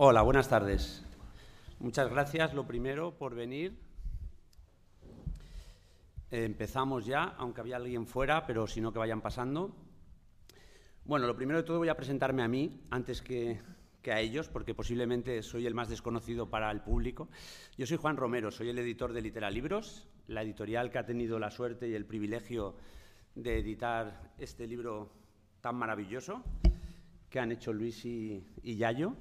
Hola, buenas tardes. Muchas gracias, lo primero, por venir. Empezamos ya, aunque había alguien fuera, pero si no que vayan pasando. Bueno, lo primero de todo voy a presentarme a mí antes que, que, a ellos, porque posiblemente soy el más desconocido para el público. Yo soy Juan Romero, soy el editor de Literalibros, la editorial que ha tenido la suerte y el privilegio de editar este libro tan maravilloso que han hecho Luis y, y Yayo.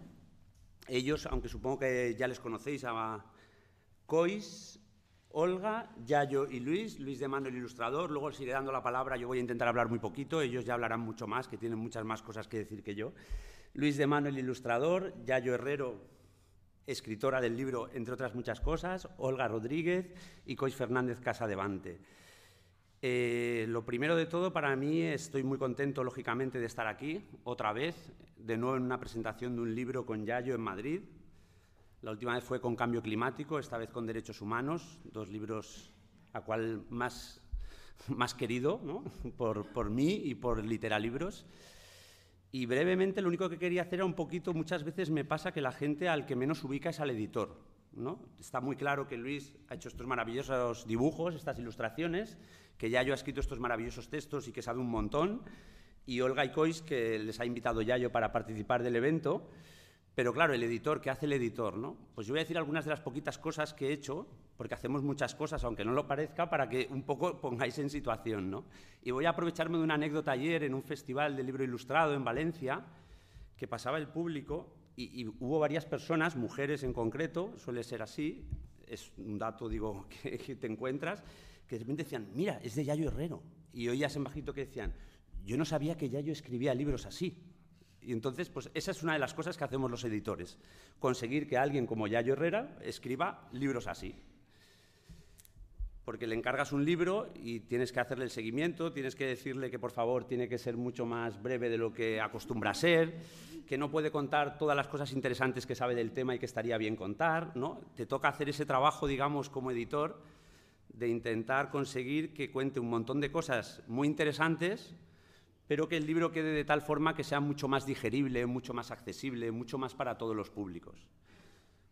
Ellos, aunque supongo que ya les conocéis, a Cois, Olga, Yayo y Luis, Luis de Mano el ilustrador, luego os iré dando la palabra, yo voy a intentar hablar muy poquito, ellos ya hablarán mucho más, que tienen muchas más cosas que decir que yo. Luis de Mano el ilustrador, Yayo Herrero, escritora del libro, entre otras muchas cosas, Olga Rodríguez y Cois Fernández Casadevante. Eh, lo primero de todo, para mí estoy muy contento, lógicamente, de estar aquí otra vez, de nuevo en una presentación de un libro con Yayo en Madrid. La última vez fue con Cambio Climático, esta vez con Derechos Humanos, dos libros a cual más, más querido ¿no? por, por, mí y por Literalibros. Y brevemente lo único que quería hacer era un poquito, muchas veces me pasa que la gente al que menos ubica es al editor. ¿no? Está muy claro que Luis ha hecho estos maravillosos dibujos, estas ilustraciones, que Yayo ha escrito estos maravillosos textos y que sabe un montón, y Olga y Cois, que les ha invitado Yayo para participar del evento. Pero claro, el editor, ¿qué hace el editor? No? Pues yo voy a decir algunas de las poquitas cosas que he hecho, porque hacemos muchas cosas, aunque no lo parezca, para que un poco pongáis en situación. ¿no? Y voy a aprovecharme de una anécdota ayer en un festival de libro ilustrado en Valencia, que pasaba el público y, y hubo varias personas, mujeres en concreto, suele ser así, es un dato, digo, que, que te encuentras, que de repente decían, mira, es de Yayo Herrero. Y oías en bajito que decían, yo no sabía que Yayo escribía libros así. Y entonces, pues esa es una de las cosas que hacemos los editores, conseguir que alguien como Yayo Herrera escriba libros así. Porque le encargas un libro y tienes que hacerle el seguimiento, tienes que decirle que por favor tiene que ser mucho más breve de lo que acostumbra a ser, que no puede contar todas las cosas interesantes que sabe del tema y que estaría bien contar, ¿no? Te toca hacer ese trabajo, digamos, como editor, de intentar conseguir que cuente un montón de cosas muy interesantes, pero que el libro quede de tal forma que sea mucho más digerible, mucho más accesible, mucho más para todos los públicos.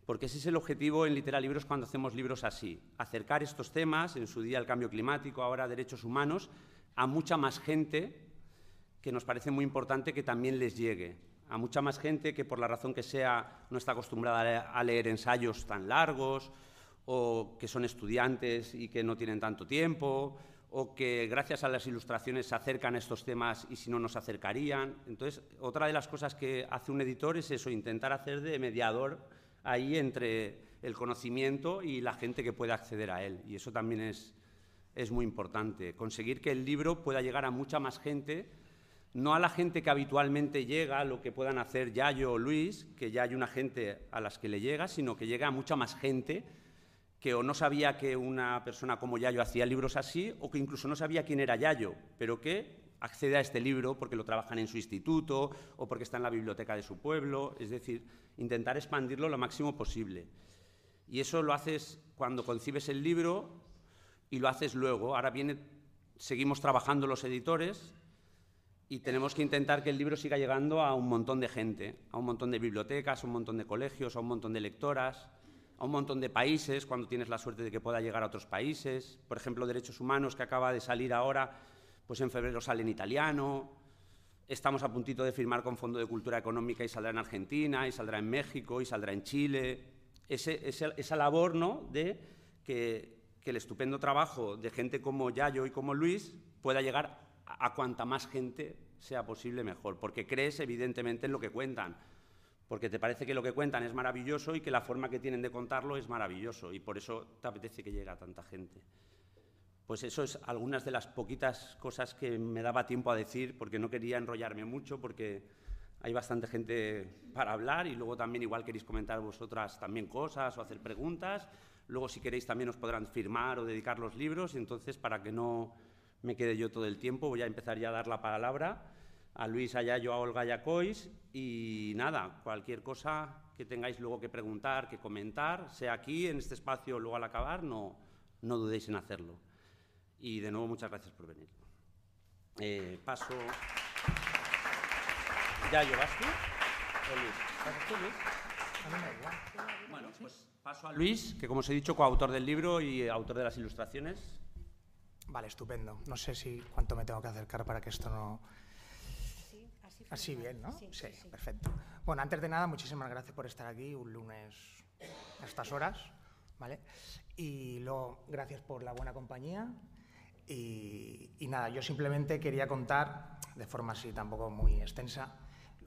Porque ese es el objetivo en Literalibros cuando hacemos libros así, acercar estos temas, en su día el cambio climático, ahora derechos humanos, a mucha más gente que nos parece muy importante que también les llegue, a mucha más gente que por la razón que sea no está acostumbrada a leer ensayos tan largos, o que son estudiantes y que no tienen tanto tiempo, o que gracias a las ilustraciones se acercan a estos temas y si no nos acercarían. Entonces, otra de las cosas que hace un editor es eso, intentar hacer de mediador ahí entre el conocimiento y la gente que pueda acceder a él. Y eso también es, es muy importante, conseguir que el libro pueda llegar a mucha más gente, no a la gente que habitualmente llega, lo que puedan hacer Yayo o Luis, que ya hay una gente a las que le llega, sino que llegue a mucha más gente que o no sabía que una persona como Yayo hacía libros así, o que incluso no sabía quién era Yayo, pero que accede a este libro porque lo trabajan en su instituto o porque está en la biblioteca de su pueblo, es decir, intentar expandirlo lo máximo posible. Y eso lo haces cuando concibes el libro y lo haces luego. Ahora viene, seguimos trabajando los editores y tenemos que intentar que el libro siga llegando a un montón de gente, a un montón de bibliotecas, a un montón de colegios, a un montón de lectoras a un montón de países, cuando tienes la suerte de que pueda llegar a otros países. Por ejemplo, Derechos Humanos, que acaba de salir ahora, pues en febrero sale en italiano. Estamos a puntito de firmar con Fondo de Cultura Económica y saldrá en Argentina, y saldrá en México, y saldrá en Chile. Ese, ese, esa labor ¿no? de que, el estupendo trabajo de gente como Yayo y como Luis pueda llegar a cuanta más gente sea posible mejor, porque crees evidentemente en lo que cuentan porque te parece que lo que cuentan es maravilloso y que la forma que tienen de contarlo es maravilloso y por eso te apetece que llegue a tanta gente. Pues eso es algunas de las poquitas cosas que me daba tiempo a decir porque no quería enrollarme mucho porque hay bastante gente para hablar y luego también igual queréis comentar vosotras también cosas o hacer preguntas. Luego si queréis también os podrán firmar o dedicar los libros y entonces para que no me quede yo todo el tiempo voy a empezar ya a dar la palabra a Luis Ayayo, a Olga Yacois y nada, cualquier cosa que tengáis luego que preguntar, que comentar, sea aquí, en este espacio, luego al acabar, no, no dudéis en hacerlo. Y de nuevo, muchas gracias por venir. Eh, paso... ¿Yayo, vas tú? ¿O Luis? ¿Pasas tú, Luis? Bueno, pues paso a Luis, que como os he dicho, coautor del libro y autor de las ilustraciones. Vale, estupendo. No sé si cuánto me tengo que acercar para que esto no... Sí, así, Así bien, ¿no? Sí, sí, sí. perfecto. Bueno, antes de nada, muchísimas gracias por estar aquí un lunes a estas horas, ¿vale? Y luego, gracias por la buena compañía. Y, y nada, yo simplemente quería contar, de forma así tampoco muy extensa,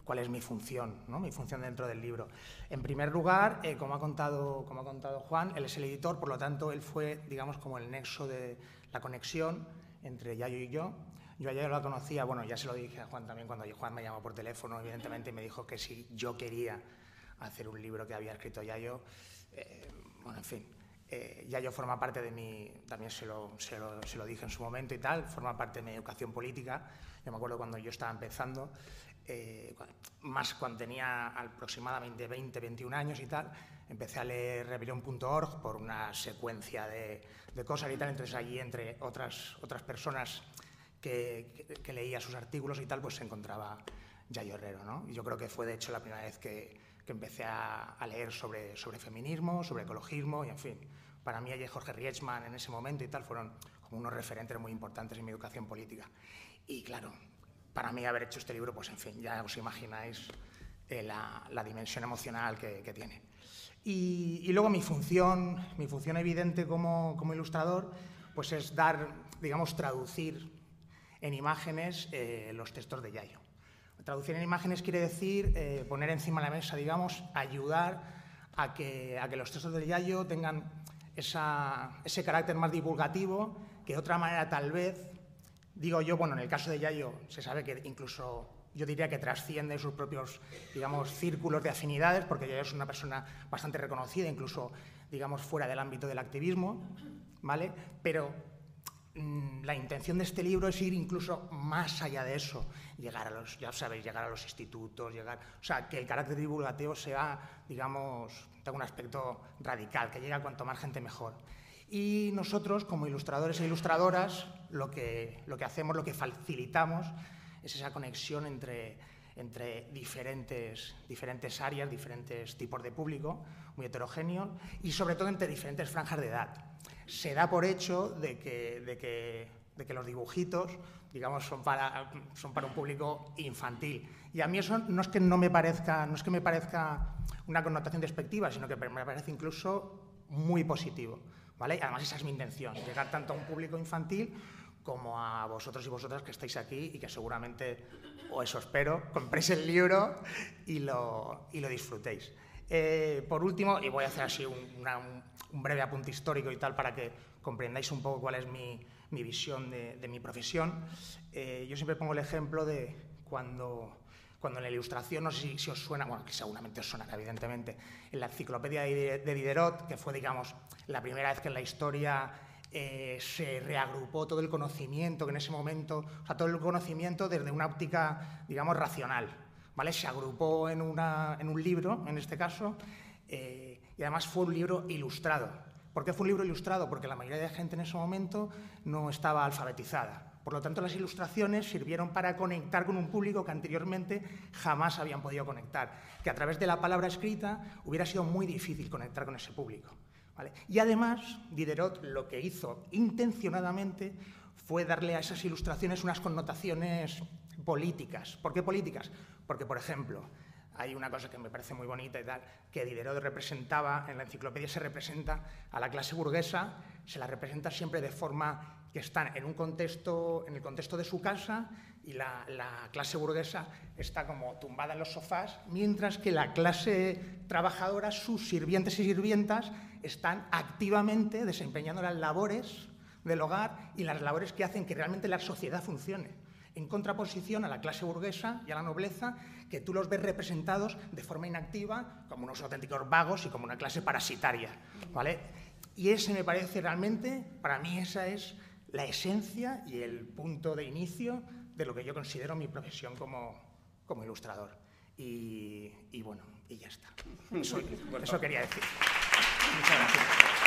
cuál es mi función, ¿no? mi función dentro del libro. En primer lugar, eh, como, ha contado, como ha contado Juan, él es el editor, por lo tanto, él fue, digamos, como el nexo de la conexión entre Yayo y yo. Yo a Yayo la conocía, bueno, ya se lo dije a Juan también cuando Juan me llamó por teléfono, evidentemente, y me dijo que si yo quería hacer un libro que había escrito Yayo, eh, bueno, en fin, eh, Yayo forma parte de mi, también se lo, se, lo, se lo, dije en su momento y tal, forma parte de mi educación política. Yo me acuerdo cuando yo estaba empezando, eh, más cuando tenía aproximadamente 20, 21 años y tal, empecé a leer rebelión.org por una secuencia de, de, cosas y tal, entonces allí entre otras, otras personas que, que, leía sus artículos y tal, pues se encontraba Yayo Herrero, ¿no? Y yo creo que fue de hecho la primera vez que, que empecé a, a, leer sobre, sobre feminismo, sobre ecologismo y en fin, para mí allí Jorge Rietzmann en ese momento y tal fueron como unos referentes muy importantes en mi educación política. Y claro, para mí haber hecho este libro, pues en fin, ya os imagináis eh, la, la, dimensión emocional que, que tiene. Y, y, luego mi función, mi función evidente como, como, ilustrador, pues es dar, digamos, traducir en imágenes eh, los textos de Yayo. Traducir en imágenes quiere decir eh, poner encima de la mesa, digamos, ayudar a que, a que los textos de Yayo tengan esa, ese carácter más divulgativo que de otra manera tal vez Digo yo, bueno, en el caso de Yayo se sabe que incluso yo diría que trasciende sus propios, digamos, círculos de afinidades, porque Yayo es una persona bastante reconocida, incluso, digamos, fuera del ámbito del activismo, ¿vale? Pero la intención de este libro es ir incluso más allá de eso, llegar a los, ya sabéis, llegar a los institutos, llegar, o sea, que el carácter divulgativo sea, digamos, tenga un aspecto radical, que llegue a cuanto más gente mejor. Y nosotros, como ilustradores e ilustradoras, lo que, lo que hacemos, lo que facilitamos, es esa conexión entre, entre diferentes, diferentes áreas, diferentes tipos de público, muy heterogéneo, y sobre todo entre diferentes franjas de edad. Se da por hecho de que, de que, de que los dibujitos, digamos, son para, son para un público infantil. Y a mí eso no es que no me parezca, no es que me parezca una connotación despectiva, sino que me parece incluso muy positivo. ¿Vale? Además esa es mi intención, llegar tanto a un público infantil como a vosotros y vosotras que estáis aquí y que seguramente, o eso espero, compréis el libro y lo, y lo disfrutéis. Eh, por último, y voy a hacer así un, una, un, breve apunte histórico y tal para que comprendáis un poco cuál es mi, mi visión de, de, mi profesión, eh, yo siempre pongo el ejemplo de cuando cuando en la ilustración, no sé si, si, os suena, bueno, que seguramente os sonará, evidentemente, en la enciclopedia de, de Diderot, que fue, digamos, la primera vez que en la historia eh, se reagrupó todo el conocimiento, que en ese momento, o sea, todo el conocimiento desde una óptica, digamos, racional, Se agrupó en, un libro, en este caso, eh, y además fue un libro ilustrado. ¿Por qué fue un libro ilustrado? Porque la mayoría de gente en ese momento no estaba alfabetizada. Por lo tanto, las ilustraciones sirvieron para conectar con un público que anteriormente jamás habían podido conectar, que a través de la palabra escrita hubiera sido muy difícil conectar con ese público. Y además, Diderot lo que hizo intencionadamente fue darle a esas ilustraciones unas connotaciones políticas. ¿Por qué políticas? Porque, por ejemplo, hay una cosa que me parece muy bonita y tal, que Diderot representaba, en la enciclopedia se representa a la clase burguesa, se la representa siempre de forma que están en un contexto, en el contexto de su casa y la, la, clase burguesa está como tumbada en los sofás, mientras que la clase trabajadora, sus sirvientes y sirvientas, están activamente desempeñando las labores del hogar y las labores que hacen que realmente la sociedad funcione. En contraposición a la clase burguesa y a la nobleza, que tú los ves representados de forma inactiva como unos auténticos vagos y como una clase parasitaria. ¿vale? Y ese me parece realmente, para mí esa es la esencia y el punto de inicio de lo que yo considero mi profesión como, como ilustrador. Y, y, bueno, y ya está. Eso, eso quería decir. Muchas gracias.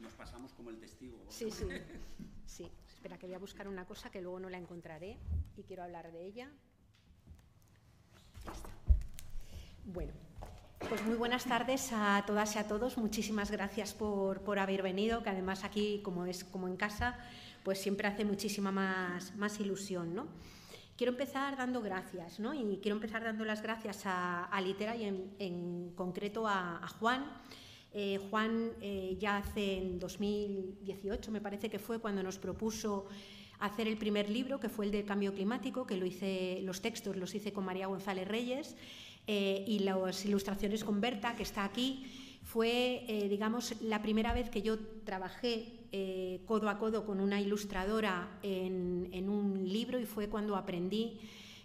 Nos pasamos como el testigo. Sí, sí. Sí, espera que voy a buscar una cosa que luego no la encontraré y quiero hablar de ella. Bueno, pues muy buenas tardes a todas y a todos. Muchísimas gracias por, por, haber venido, que además aquí, como es como en casa, pues siempre hace muchísima más, más ilusión, ¿no? Quiero empezar dando gracias, ¿no? Y quiero empezar dando las gracias a, Litera y en, concreto a Juan. Eh, Juan eh, ya hace en 2018, me parece que fue, cuando nos propuso hacer el primer libro, que fue el de cambio climático, que los textos los hice con María González Reyes eh, y las ilustraciones con Berta, que está aquí. Fue, digamos, la primera vez que yo trabajé codo a codo con una ilustradora en, un libro y fue cuando aprendí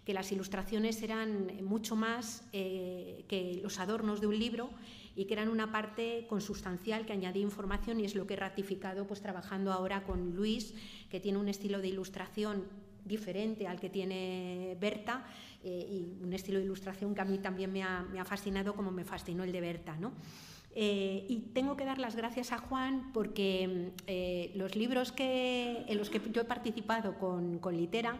que las ilustraciones eran mucho más que los adornos de un libro y que eran una parte consustancial que añadía información y es lo que he ratificado pues trabajando ahora con Luis, que tiene un estilo de ilustración diferente al que tiene Berta eh, y un estilo de ilustración que a mí también me ha, me ha fascinado como me fascinó el de Berta. ¿no? Eh, y tengo que dar las gracias a Juan porque eh, los libros que, en los que yo he participado con, con Litera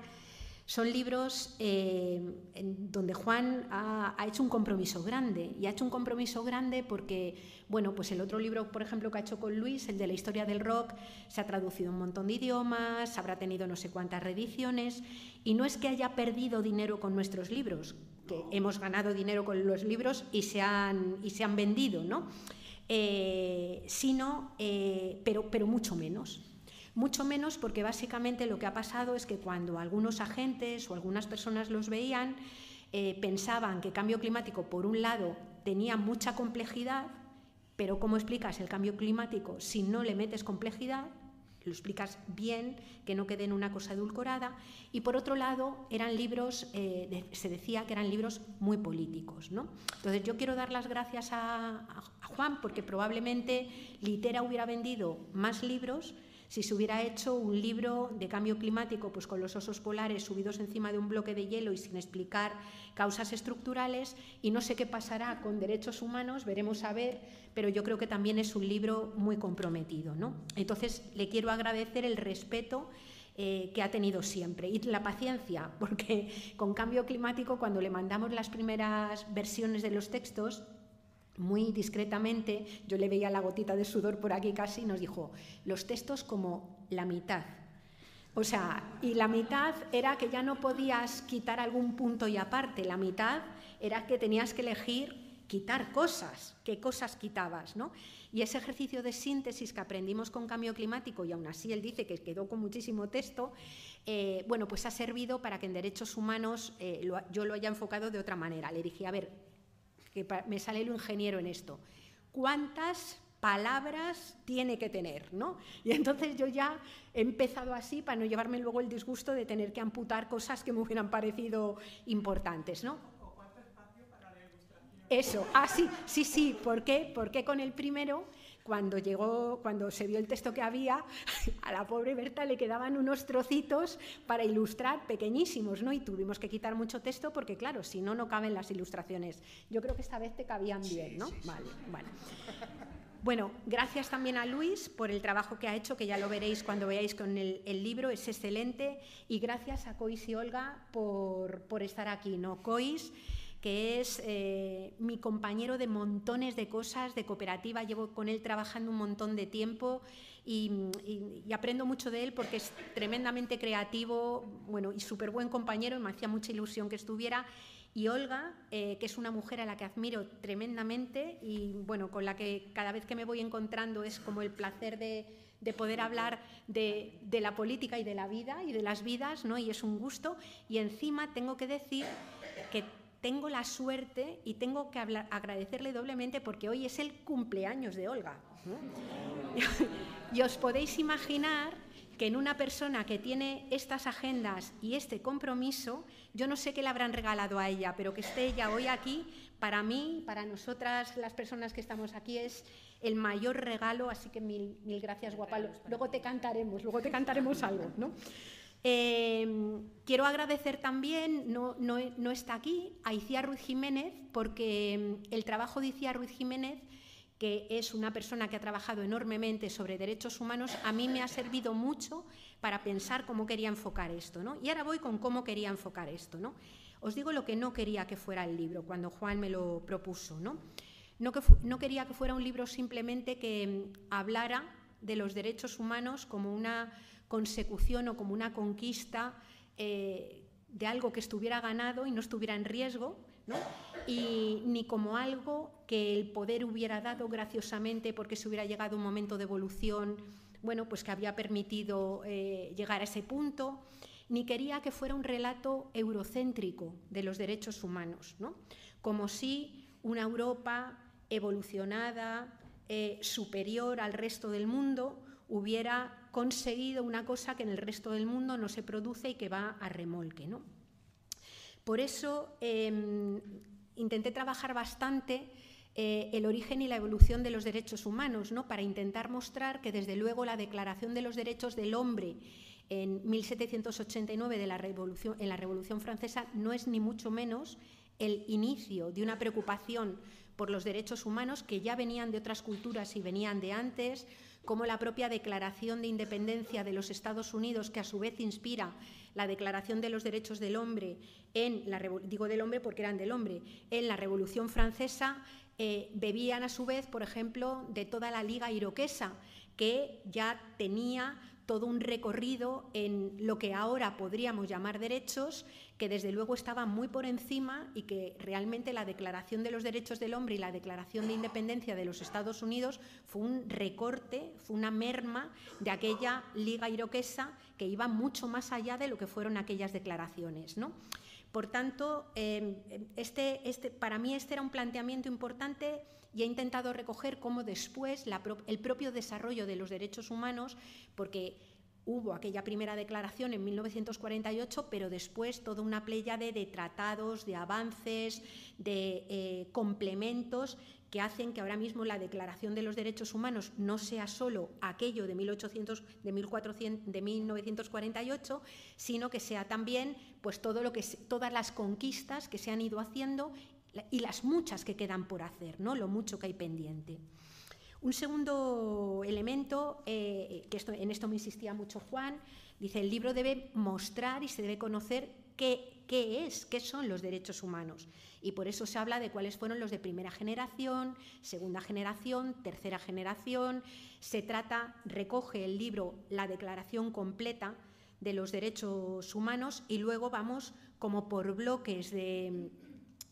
son libros eh, en donde Juan ha, ha, hecho un compromiso grande y ha hecho un compromiso grande porque, bueno, pues el otro libro, por ejemplo, que ha hecho con Luis, el de la historia del rock, se ha traducido un montón de idiomas, habrá tenido no sé cuántas reediciones y no es que haya perdido dinero con nuestros libros, que hemos ganado dinero con los libros y se han, y se han vendido, ¿no? Eh, sino, eh, pero, pero mucho menos. Mucho menos porque básicamente lo que ha pasado es que cuando algunos agentes o algunas personas los veían, eh, pensaban que cambio climático, por un lado, tenía mucha complejidad, pero ¿cómo explicas el cambio climático si no le metes complejidad? Lo explicas bien, que no quede en una cosa edulcorada. Y por otro lado, eran libros, eh, se decía que eran libros muy políticos. ¿no? Entonces yo quiero dar las gracias a Juan porque probablemente Litera hubiera vendido más libros si se hubiera hecho un libro de cambio climático pues con los osos polares subidos encima de un bloque de hielo y sin explicar causas estructurales y no sé qué pasará con derechos humanos, veremos a ver, pero yo creo que también es un libro muy comprometido. ¿no? Entonces le quiero agradecer el respeto eh, que ha tenido siempre y la paciencia, porque con cambio climático cuando le mandamos las primeras versiones de los textos, muy discretamente, yo le veía la gotita de sudor por aquí casi, y nos dijo, los textos como la mitad. O sea, y la mitad era que ya no podías quitar algún punto y aparte, la mitad era que tenías que elegir quitar cosas, qué cosas quitabas, ¿no? Y ese ejercicio de síntesis que aprendimos con cambio climático, y aún así él dice que quedó con muchísimo texto, eh, bueno, pues ha servido para que en derechos humanos eh, yo lo haya enfocado de otra manera. Le dije, a ver, que me sale lo ingeniero en esto. ¿Cuántas palabras tiene que tener, ¿no? Y entonces yo ya he empezado así para no llevarme luego el disgusto de tener que amputar cosas que me hubieran parecido importantes, ¿no? Eso, ah, sí, sí, sí, ¿por qué? Porque con el primero cuando llegó, cuando se vio el texto que había, a la pobre Berta le quedaban unos trocitos para ilustrar pequeñísimos, ¿no? Y tuvimos que quitar mucho texto porque, claro, si no, no caben las ilustraciones. Yo creo que esta vez te cabían bien, ¿no? Vale, vale. Bueno, gracias también a Luis por el trabajo que ha hecho, que ya lo veréis cuando veáis con el, el libro, es excelente. Y gracias a Cois y Olga por, por estar aquí, ¿no? Cois que es eh, mi compañero de montones de cosas de cooperativa, llevo con él trabajando un montón de tiempo y, aprendo mucho de él porque es tremendamente creativo bueno, y súper buen compañero, me hacía mucha ilusión que estuviera. Y Olga, eh, que es una mujer a la que admiro tremendamente y bueno, con la que cada vez que me voy encontrando es como el placer de, de poder hablar de, de, la política y de la vida y de las vidas, ¿no? y es un gusto. Y encima tengo que decir que tengo la suerte y tengo que hablar, agradecerle doblemente porque hoy es el cumpleaños de Olga. y os podéis imaginar que en una persona que tiene estas agendas y este compromiso, yo no sé qué le habrán regalado a ella, pero que esté ella hoy aquí, para mí, para nosotras, las personas que estamos aquí, es el mayor regalo, así que mil, mil gracias, guapa. Luego te cantaremos, luego te cantaremos algo, ¿no? Eh, quiero agradecer también, no, no, no, está aquí, a Iciar Ruiz Jiménez, porque el trabajo de Iciar Ruiz Jiménez que es una persona que ha trabajado enormemente sobre derechos humanos, a mí me ha servido mucho para pensar cómo quería enfocar esto. ¿no? Y ahora voy con cómo quería enfocar esto. ¿no? Os digo lo que no quería que fuera el libro cuando Juan me lo propuso. No, no, que no quería que fuera un libro simplemente que mm, hablara de los derechos humanos como una consecución o como una conquista eh, de algo que estuviera ganado y no estuviera en riesgo, ni como algo que el poder hubiera dado graciosamente porque se hubiera llegado un momento de evolución, bueno, pues que había permitido eh, llegar a ese punto, ni quería que fuera un relato eurocéntrico de los derechos humanos, ¿no? como si una Europa evolucionada, eh, superior al resto del mundo, hubiera conseguido una cosa que en el resto del mundo no se produce y que va a remolque. ¿no? Por eso em, intenté trabajar bastante eh, el origen y la evolución de los derechos humanos, ¿no? para intentar mostrar que desde luego la Declaración de los Derechos del Hombre en 1789 de la Revolución, en la Revolución Francesa no es ni mucho menos el inicio de una preocupación por los derechos humanos que ya venían de otras culturas y venían de antes, como la propia Declaración de Independencia de los Estados Unidos, que a su vez inspira la Declaración de los Derechos del Hombre, en la, digo del hombre porque eran del hombre, en la Revolución Francesa, eh, bebían a su vez, por ejemplo, de toda la Liga Iroquesa, que ya tenía todo un recorrido en lo que ahora podríamos llamar derechos, que desde luego estaba muy por encima y que realmente la Declaración de los Derechos del Hombre y la Declaración de Independencia de los Estados Unidos fue un recorte, fue una merma de aquella Liga Iroquesa que iba mucho más allá de lo que fueron aquellas declaraciones. ¿no? Por tanto, em, este, este, para mí este era un planteamiento importante y he intentado recoger cómo después el propio desarrollo de los derechos humanos, porque hubo aquella primera declaración en 1948, pero después toda una playa de, tratados, de avances, de eh, complementos que hacen que ahora mismo la Declaración de los Derechos Humanos no sea solo aquello de, 1800, de, 1400, de 1948, sino que sea también pues, todo lo que, todas las conquistas que se han ido haciendo y las muchas que quedan por hacer, ¿no? lo mucho que hay pendiente. Un segundo elemento, eh, que esto, en esto me insistía mucho Juan, dice, el libro debe mostrar y se debe conocer qué, qué es, qué son los derechos humanos. Y por eso se habla de cuáles fueron los de primera generación, segunda generación, tercera generación. Se trata, recoge el libro la declaración completa de los derechos humanos y luego vamos como por bloques de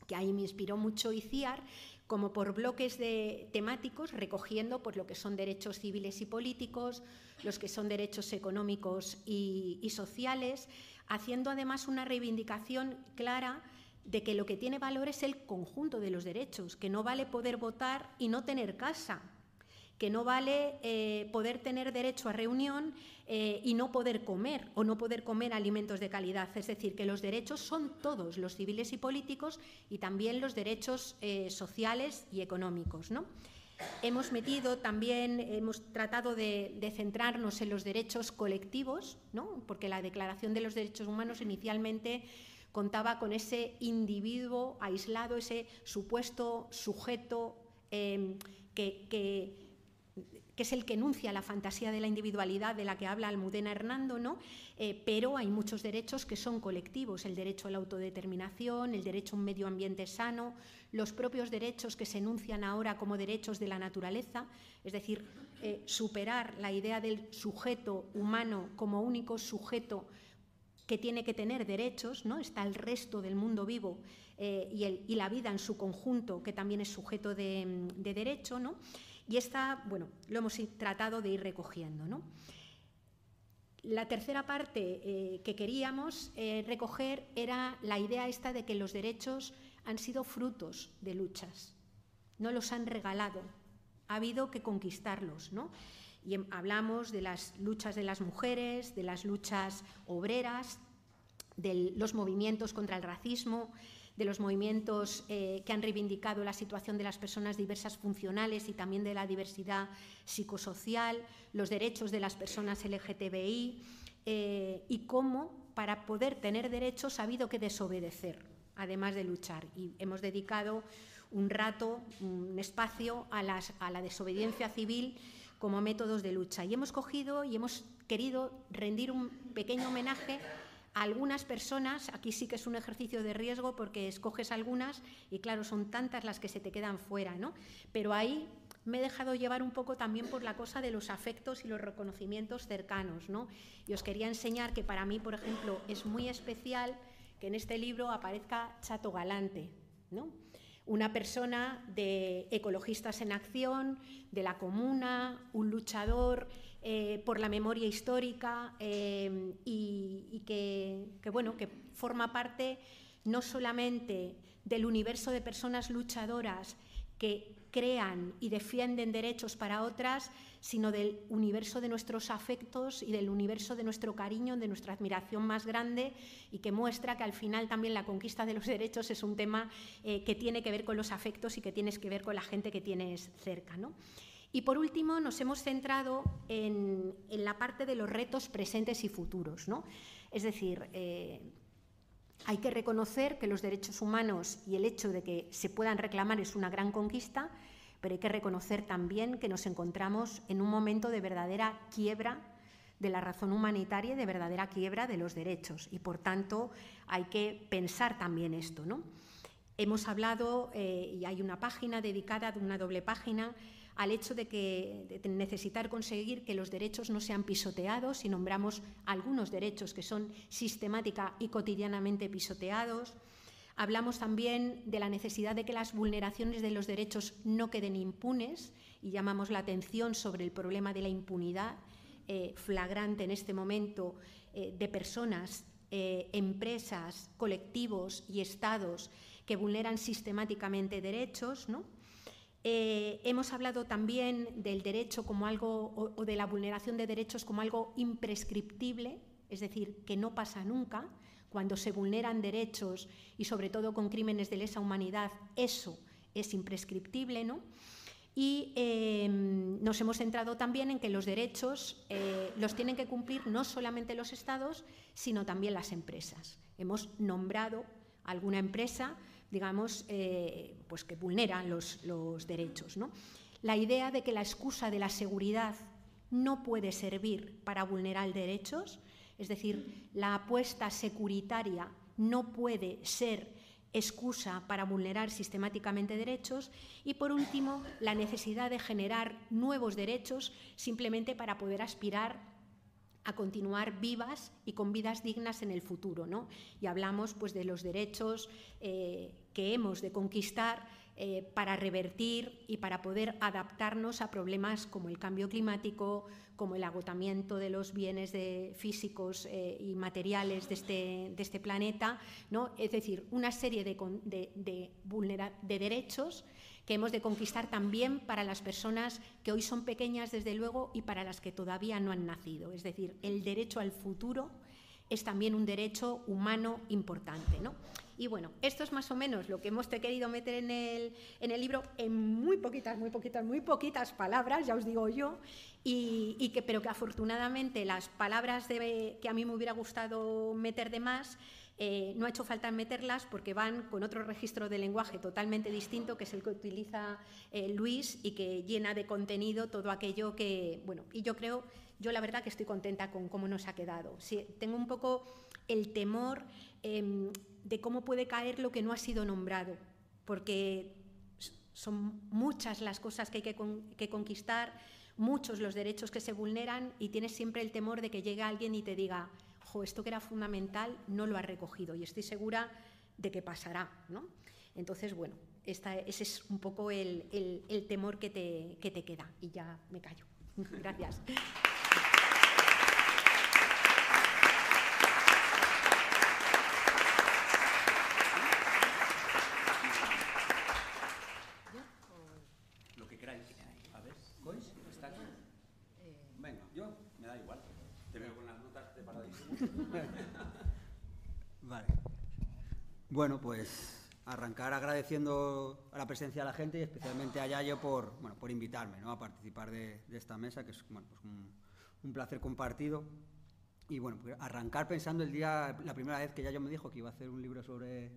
que ahí me inspiró mucho ICIAR, como por bloques de temáticos, recogiendo pues, lo que son derechos civiles y políticos, los que son derechos económicos y, y sociales, haciendo además una reivindicación clara de que lo que tiene valor es el conjunto de los derechos, que no vale poder votar y no tener casa, que no vale eh, poder tener derecho a reunión eh, y no poder comer o no poder comer alimentos de calidad. Es decir, que los derechos son todos, los civiles y políticos, y también los derechos eh, sociales y económicos. ¿no? Hemos metido también, hemos tratado de, centrarnos en los derechos colectivos, ¿no? porque la Declaración de los Derechos Humanos inicialmente contaba con ese individuo aislado, ese supuesto sujeto que, es el que enuncia la fantasía de la individualidad de la que habla Almudena Hernando, ¿no? Eh, pero hay muchos derechos que son colectivos, el derecho a la autodeterminación, el derecho a un medio ambiente sano, los propios derechos que se enuncian ahora como derechos de la naturaleza, es decir, eh, superar la idea del sujeto humano como único sujeto que tiene que tener derechos, ¿no? está el resto del mundo vivo eh, y, la vida en su conjunto, que también es sujeto de, derecho, ¿no? Y esta, bueno, lo hemos tratado de ir recogiendo. ¿no? La tercera parte eh, que queríamos eh, recoger era la idea esta de que los derechos han sido frutos de luchas, no los han regalado, ha habido que conquistarlos, ¿no? Y em, hablamos de las luchas de las mujeres, de las luchas obreras, de los movimientos contra el racismo, de los movimientos eh, que han reivindicado la situación de las personas diversas funcionales y también de la diversidad psicosocial, los derechos de las personas LGTBI eh, y cómo para poder tener derechos ha habido que desobedecer, además de luchar. Y hemos dedicado un rato, un espacio a, a la desobediencia civil como métodos de lucha. Y hemos cogido y hemos querido rendir un pequeño homenaje algunas personas, aquí sí que es un ejercicio de riesgo porque escoges algunas y claro, son tantas las que se te quedan fuera, ¿no? Pero ahí me he dejado llevar un poco también por la cosa de los afectos y los reconocimientos cercanos, ¿no? Y os quería enseñar que para mí, por ejemplo, es muy especial que en este libro aparezca Chato Galante, ¿no? una persona de Ecologistas en Acción, de la Comuna, un luchador eh, por la memoria histórica eh, y, que, bueno, que forma parte no solamente del universo de personas luchadoras que crean y defienden derechos para otras, sino del universo de nuestros afectos y del universo de nuestro cariño, de nuestra admiración más grande y que muestra que al final también la conquista de los derechos es un tema eh, que tiene que ver con los afectos y que tienes que ver con la gente que tienes cerca. Y por último, nos hemos centrado en, la parte de los retos presentes y futuros. Es decir, eh, hay que reconocer que los derechos humanos y el hecho de que se puedan reclamar es una gran conquista, pero hay que reconocer también que nos encontramos en un momento de verdadera quiebra de la razón humanitaria y de verdadera quiebra de los derechos. Y por tanto hay que pensar también esto. ¿no? Hemos hablado, eh, y hay una página dedicada, una doble página, al hecho de, que, necesitar conseguir que los derechos no sean pisoteados y nombramos algunos derechos que son sistemática y cotidianamente pisoteados. Hablamos también de la necesidad de que las vulneraciones de los derechos no queden impunes y llamamos la atención sobre el problema de la impunidad eh, flagrante en este momento eh, de personas, eh, empresas, colectivos y estados que vulneran sistemáticamente derechos, ¿no? Eh, hemos hablado también del derecho como algo, o, de la vulneración de derechos como algo imprescriptible, es decir, que no pasa nunca. Cuando se vulneran derechos y sobre todo con crímenes de lesa humanidad, eso es imprescriptible, ¿no? Y em, nos hemos centrado también en que los derechos eh, los tienen que cumplir no solamente los estados, sino también las empresas. Hemos nombrado alguna empresa digamos, eh, pues que vulneran los, derechos. La idea de que la excusa de la seguridad no puede servir para vulnerar derechos, es decir, la apuesta securitaria no puede ser excusa para vulnerar sistemáticamente derechos y, por último, la necesidad de generar nuevos derechos simplemente para poder aspirar a continuar vivas y con vidas dignas en el futuro. ¿no? Y hablamos pues, de los derechos eh, que hemos de conquistar eh, para revertir y para poder adaptarnos a problemas como el cambio climático, como el agotamiento de los bienes físicos eh, y materiales de este, de este, planeta. ¿no? Es decir, una serie de, de derechos que hemos de conquistar también para las personas que hoy son pequeñas, desde luego, y para las que todavía no han nacido. Es decir, el derecho al futuro es también un derecho humano importante. ¿no? Y bueno, esto es más o menos lo que hemos querido meter en el, en el libro en muy poquitas, muy poquitas, muy poquitas palabras, ya os digo yo, y, que, pero que afortunadamente las palabras que a mí me hubiera gustado meter de más eh, no ha hecho falta meterlas porque van con otro registro de lenguaje totalmente distinto, que es el que utiliza eh, Luis y que llena de contenido todo aquello que, bueno, y yo creo, yo la verdad que estoy contenta con cómo nos ha quedado. tengo un poco el temor em, de cómo puede caer lo que no ha sido nombrado, porque son muchas las cosas que hay que, que conquistar, muchos los derechos que se vulneran y tienes siempre el temor de que llegue alguien y te diga, esto que era fundamental no lo ha recogido y estoy segura de que pasará. ¿no? Entonces, bueno, ese es un poco el, temor que te, que te queda y ya me callo. Gracias. Bueno, pues arrancar agradeciendo a la presencia de la gente y especialmente a Yayo por, bueno, por invitarme ¿no? a participar de, esta mesa, que es pues un, placer compartido. y bueno, pues arrancar pensando el día, la primera vez que ya yo me dijo que iba a hacer un libro sobre,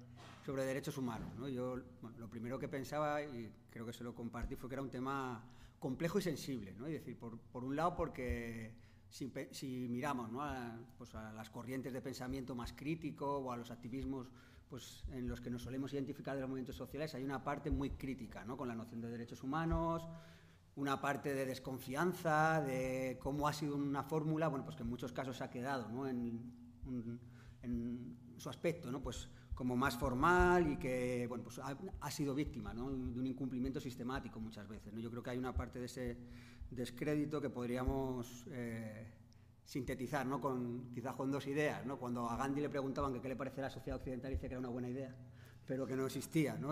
sobre derechos humanos. ¿no? Yo lo primero que pensaba, y creo que se lo compartí, fue que era un tema complejo y sensible. ¿no? Es decir, por, por un lado porque si, si miramos ¿no? a, pues a, las corrientes de pensamiento más crítico o a los activismos pues, en los que nos solemos identificar de los movimientos sociales, hay una parte muy crítica ¿no? con la noción de derechos humanos, una parte de desconfianza, de cómo ha sido una fórmula, bueno, pues que en muchos casos ha quedado ¿no? en, en, su aspecto, ¿no? pues como más formal y que bueno, pues ha, ha sido víctima ¿no? de un incumplimiento sistemático muchas veces. ¿no? Yo creo que hay una parte de ese descrédito que podríamos eh, sintetizar ¿no? con, quizás con dos ideas. ¿no? Cuando a Gandhi le preguntaban qué le parecía la sociedad occidental, dice que era una buena idea, pero que no existía. ¿no?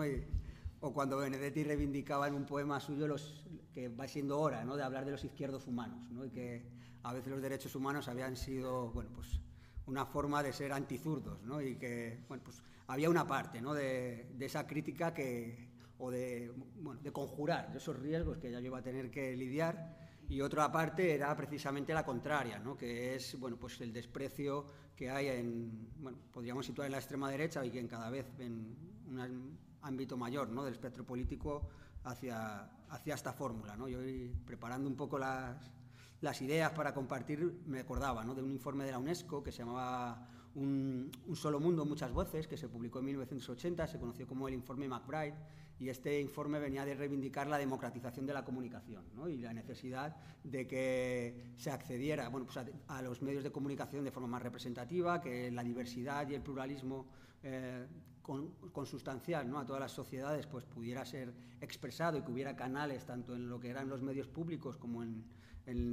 O cuando Benedetti reivindicaba en un poema suyo los, que va siendo hora ¿no? de hablar de los izquierdos humanos ¿no? y que a veces los derechos humanos habían sido bueno, pues, una forma de ser antizurdos ¿no? y que bueno, pues, había una parte ¿no? de, esa crítica que, o de, bueno, de conjurar esos riesgos que ella iba a tener que lidiar y otra parte era precisamente la contraria, ¿no? que es bueno, pues el desprecio que hay en, bueno, podríamos situar en la extrema derecha y que cada vez en un ámbito mayor ¿no? del espectro político hacia, hacia esta fórmula. ¿no? Yo preparando un poco las, las ideas para compartir me acordaba ¿no? de un informe de la UNESCO que se llamaba un, un, solo mundo, muchas voces, que se publicó en 1980, se conoció como el informe McBride, y este informe venía de reivindicar la democratización de la comunicación ¿no? y la necesidad de que se accediera bueno, pues a, los medios de comunicación de forma más representativa, que la diversidad y el pluralismo eh, con, consustancial ¿no? a todas las sociedades pues pudiera ser expresado y que hubiera canales tanto en lo que eran los medios públicos como en,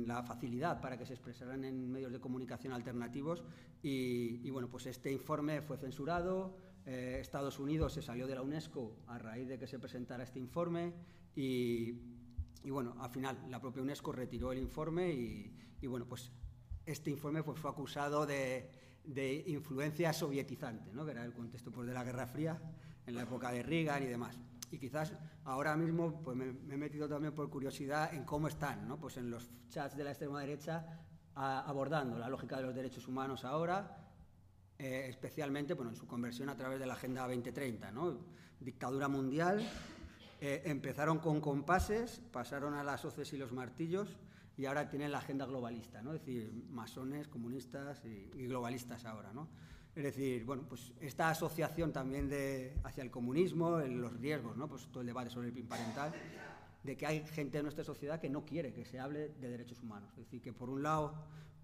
la facilidad para que se expresaran en medios de comunicación alternativos y bueno pues este informe fue censurado eh, Estados Unidos se salió de la UNESCO a raíz de que se presentara este informe y, y bueno, al final la propia UNESCO retiró el informe y, y bueno, pues este informe pues, fue acusado de, de influencia sovietizante, ¿no? que era el contexto pues, de la Guerra Fría, en la época de Reagan y demás. Y quizás ahora mismo pues, me, me he metido también por curiosidad en cómo están, ¿no? pues en los chats de la extrema derecha a, abordando la lógica de los derechos humanos ahora, eh, especialmente bueno, en su conversión a través de la Agenda 2030. ¿no? Dictadura mundial, eh, empezaron con compases, pasaron a las hoces y los martillos y ahora tienen la agenda globalista, ¿no? es decir, masones, comunistas y, globalistas ahora. ¿no? Es decir, bueno, pues esta asociación también de, hacia el comunismo, en los riesgos, ¿no? pues todo el debate sobre el PIN parental, de que hay gente en nuestra sociedad que no quiere que se hable de derechos humanos. Es decir, que por un lado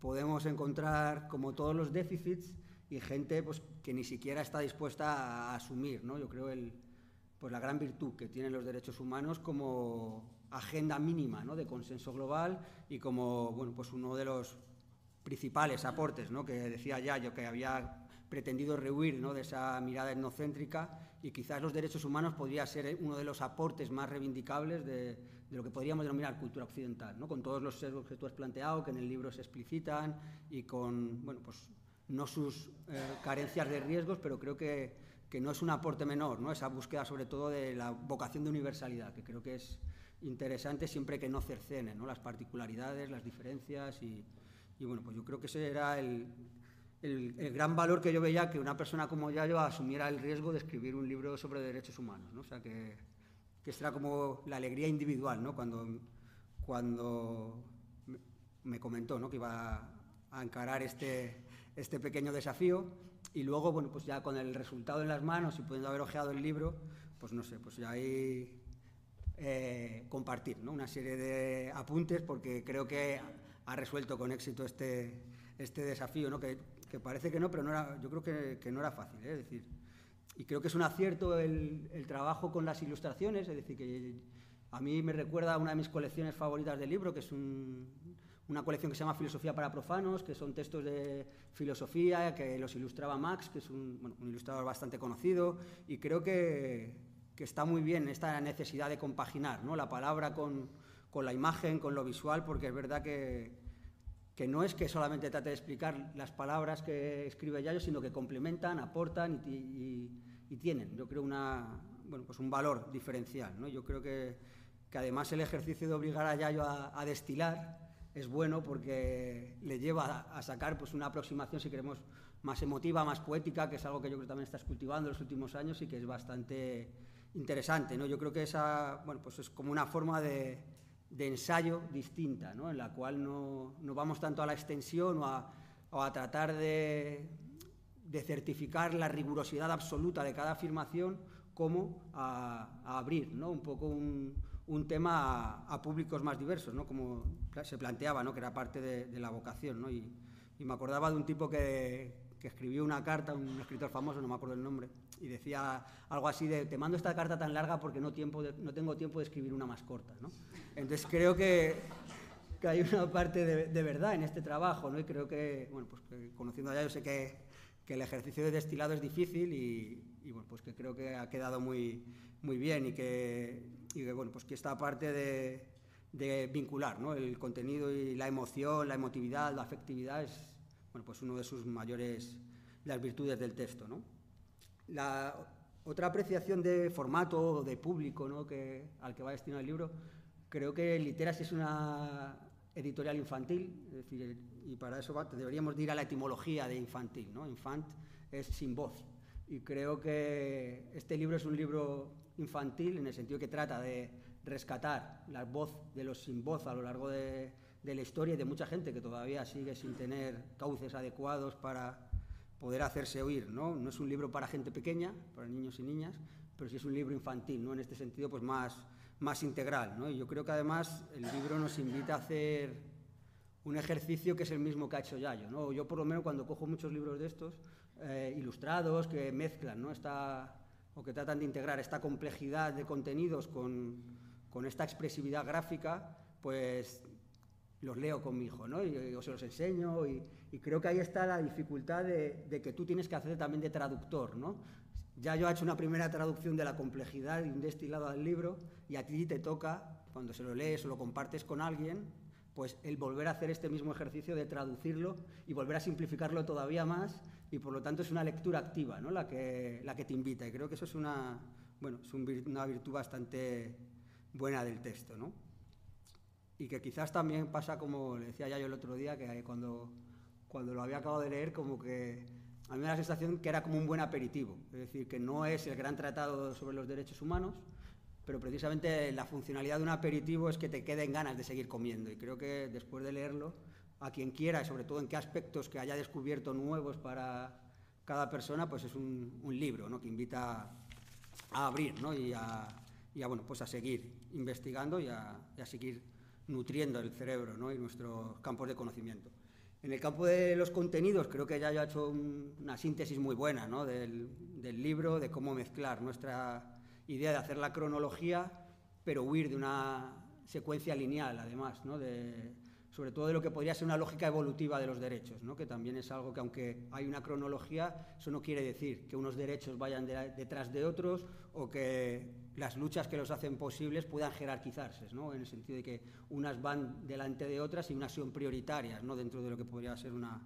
podemos encontrar como todos los déficits y gente pues, que ni siquiera está dispuesta a asumir, ¿no? yo creo, el, pues, la gran virtud que tienen los derechos humanos como agenda mínima ¿no? de consenso global y como bueno, pues uno de los principales aportes ¿no? que decía ya yo que había pretendido rehuir ¿no? de esa mirada etnocéntrica y quizás los derechos humanos podría ser uno de los aportes más reivindicables de, de lo que podríamos denominar cultura occidental, ¿no? con todos los sesgos que tú has planteado, que en el libro se explicitan y con bueno, pues, no sus eh, carencias de riesgos, pero creo que, que, no es un aporte menor, ¿no? esa búsqueda sobre todo de la vocación de universalidad, que creo que es interesante siempre que no cercenen ¿no? las particularidades, las diferencias y, y, bueno, pues yo creo que ese era el, el, el, gran valor que yo veía que una persona como Yayo asumiera el riesgo de escribir un libro sobre derechos humanos, ¿no? o sea que, que será como la alegría individual, ¿no? cuando, cuando me comentó ¿no? que iba a encarar este, este pequeño desafío y luego, bueno, pues ya con el resultado en las manos y pudiendo haber ojeado el libro, pues no sé, pues ya ahí eh, compartir ¿no? una serie de apuntes porque creo que ha resuelto con éxito este, este desafío, ¿no? que, que parece que no, pero no era, yo creo que, que no era fácil, ¿eh? es decir, y creo que es un acierto el, el trabajo con las ilustraciones, es decir, que a mí me recuerda a una de mis colecciones favoritas de libro, que es un, una colección que se llama Filosofía para Profanos, que son textos de filosofía que los ilustraba Max, que es un, bueno, un ilustrador bastante conocido, y creo que, que, está muy bien esta necesidad de compaginar ¿no? la palabra con, con, la imagen, con lo visual, porque es verdad que, que no es que solamente trate de explicar las palabras que escribe Yayo, sino que complementan, aportan y, y, y tienen, yo creo, una, bueno, pues un valor diferencial. ¿no? Yo creo que, que además el ejercicio de obligar a Yayo a, a destilar es bueno porque le lleva a, sacar pues, una aproximación, si queremos, más emotiva, más poética, que es algo que yo creo que también estás cultivando en los últimos años y que es bastante interesante. ¿no? Yo creo que esa bueno, pues es como una forma de, de ensayo distinta, ¿no? en la cual no, no, vamos tanto a la extensión o a, a tratar de, de, certificar la rigurosidad absoluta de cada afirmación como a, a abrir ¿no? un poco un, un tema a, públicos más diversos, ¿no? como se planteaba, ¿no? que era parte de, la vocación. ¿no? Y, me acordaba de un tipo que, escribió una carta, un escritor famoso, no me acuerdo el nombre, y decía algo así de, te mando esta carta tan larga porque no, tiempo no tengo tiempo de escribir una más corta. ¿no? Entonces creo que, que hay una parte de, verdad en este trabajo, ¿no? y creo que, bueno, pues conociendo ya yo sé que, que, el ejercicio de destilado es difícil y, y, bueno, pues que creo que ha quedado muy, muy bien y que, y que, bueno, pues que esta parte de, de vincular ¿no? el contenido y la emoción, la emotividad, la afectividad es bueno, pues uno de sus mayores las virtudes del texto. ¿no? La otra apreciación de formato o de público ¿no? que, al que va destinado el libro, creo que Literas es una editorial infantil, es decir, y para eso va, deberíamos ir a la etimología de infantil. ¿no? Infant es sin voz. Y creo que este libro es un libro infantil en el sentido que trata de rescatar la voz de los sin voz a lo largo de, de la historia y de mucha gente que todavía sigue sin tener cauces adecuados para poder hacerse oír. ¿no? no es un libro para gente pequeña, para niños y niñas, pero sí es un libro infantil, ¿no? en este sentido pues más, más integral. ¿no? Y yo creo que además el libro nos invita a hacer un ejercicio que es el mismo que ha hecho Yayo. ¿no? Yo por lo menos cuando cojo muchos libros de estos, eh, ilustrados, que mezclan ¿no? esta, o que tratan de integrar esta complejidad de contenidos con, con esta expresividad gráfica, pues los leo con mi hijo, ¿no? Y, o se los enseño y, creo que ahí está la dificultad de, de, que tú tienes que hacer también de traductor, ¿no? Ya yo he hecho una primera traducción de la complejidad y un destilado al libro y a ti te toca, cuando se lo lees o lo compartes con alguien, pues el volver a hacer este mismo ejercicio de traducirlo y volver a simplificarlo todavía más y por lo tanto es una lectura activa, ¿no? La que, la que te invita y creo que eso es una, bueno, es un, una virtud bastante buena del texto, ¿no? y que quizás también pasa como le decía ya yo el otro día, que cuando, cuando lo había acabado de leer, como que a mí me da la sensación que era como un buen aperitivo, es decir, que no es el gran tratado sobre los derechos humanos, pero precisamente la funcionalidad de un aperitivo es que te queden ganas de seguir comiendo y creo que después de leerlo, a quien quiera y sobre todo en qué aspectos que haya descubierto nuevos para cada persona, pues es un, un libro ¿no? que invita a abrir ¿no? y, a, y a, bueno, pues a seguir investigando y a, y a seguir nutriendo el cerebro ¿no? y nuestros campos de conocimiento. En el campo de los contenidos, creo que ya ha hecho un, una síntesis muy buena ¿no? del, del, libro, de cómo mezclar nuestra idea de hacer la cronología, pero huir de una secuencia lineal, además, sobre todo de lo que podría ser una lógica evolutiva de los derechos, ¿no? que también es algo que aunque hay una cronología, eso no quiere decir que unos derechos vayan de, detrás de otros o que las luchas que los hacen posibles puedan jerarquizarse, ¿no? en el sentido de que unas van delante de otras y unas son prioritarias ¿no? dentro de lo que podría ser una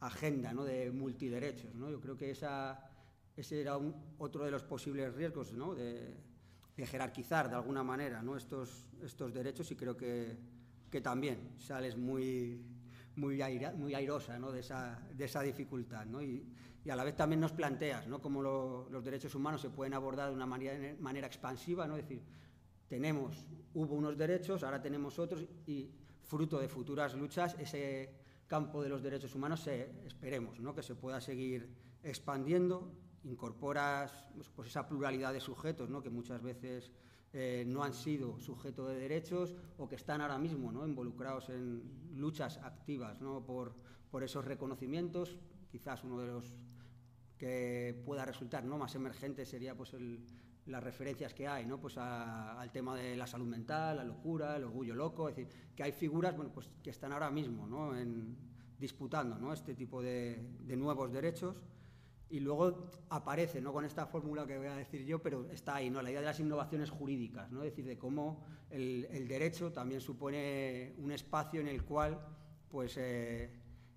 agenda ¿no? de multiderechos. ¿no? Yo creo que esa, ese era otro de los posibles riesgos de, jerarquizar de alguna manera estos, derechos y creo que, también sales muy, muy, airosa ¿no? de, esa, dificultad. Y, a la vez también nos planteas ¿no? cómo lo, los derechos humanos se pueden abordar de una manera, expansiva, ¿no? es decir, tenemos, hubo unos derechos, ahora tenemos otros y fruto de futuras luchas ese campo de los derechos humanos esperemos ¿no? que se pueda seguir expandiendo, incorporas pues, esa pluralidad de sujetos ¿no? que muchas veces eh, no han sido sujeto de derechos o que están ahora mismo ¿no? involucrados en luchas activas ¿no? por, por esos reconocimientos, quizás uno de los que pueda resultar ¿no? más emergente sería pues, el, las referencias que hay ¿no? pues a, al tema de la salud mental, la locura, el orgullo loco, es decir, que hay figuras bueno, pues, que están ahora mismo ¿no? en, disputando ¿no? este tipo de, de, nuevos derechos y luego aparece ¿no? con esta fórmula que voy a decir yo, pero está ahí, ¿no? la idea de las innovaciones jurídicas, ¿no? es decir, de cómo el, derecho también supone un espacio en el cual pues, eh,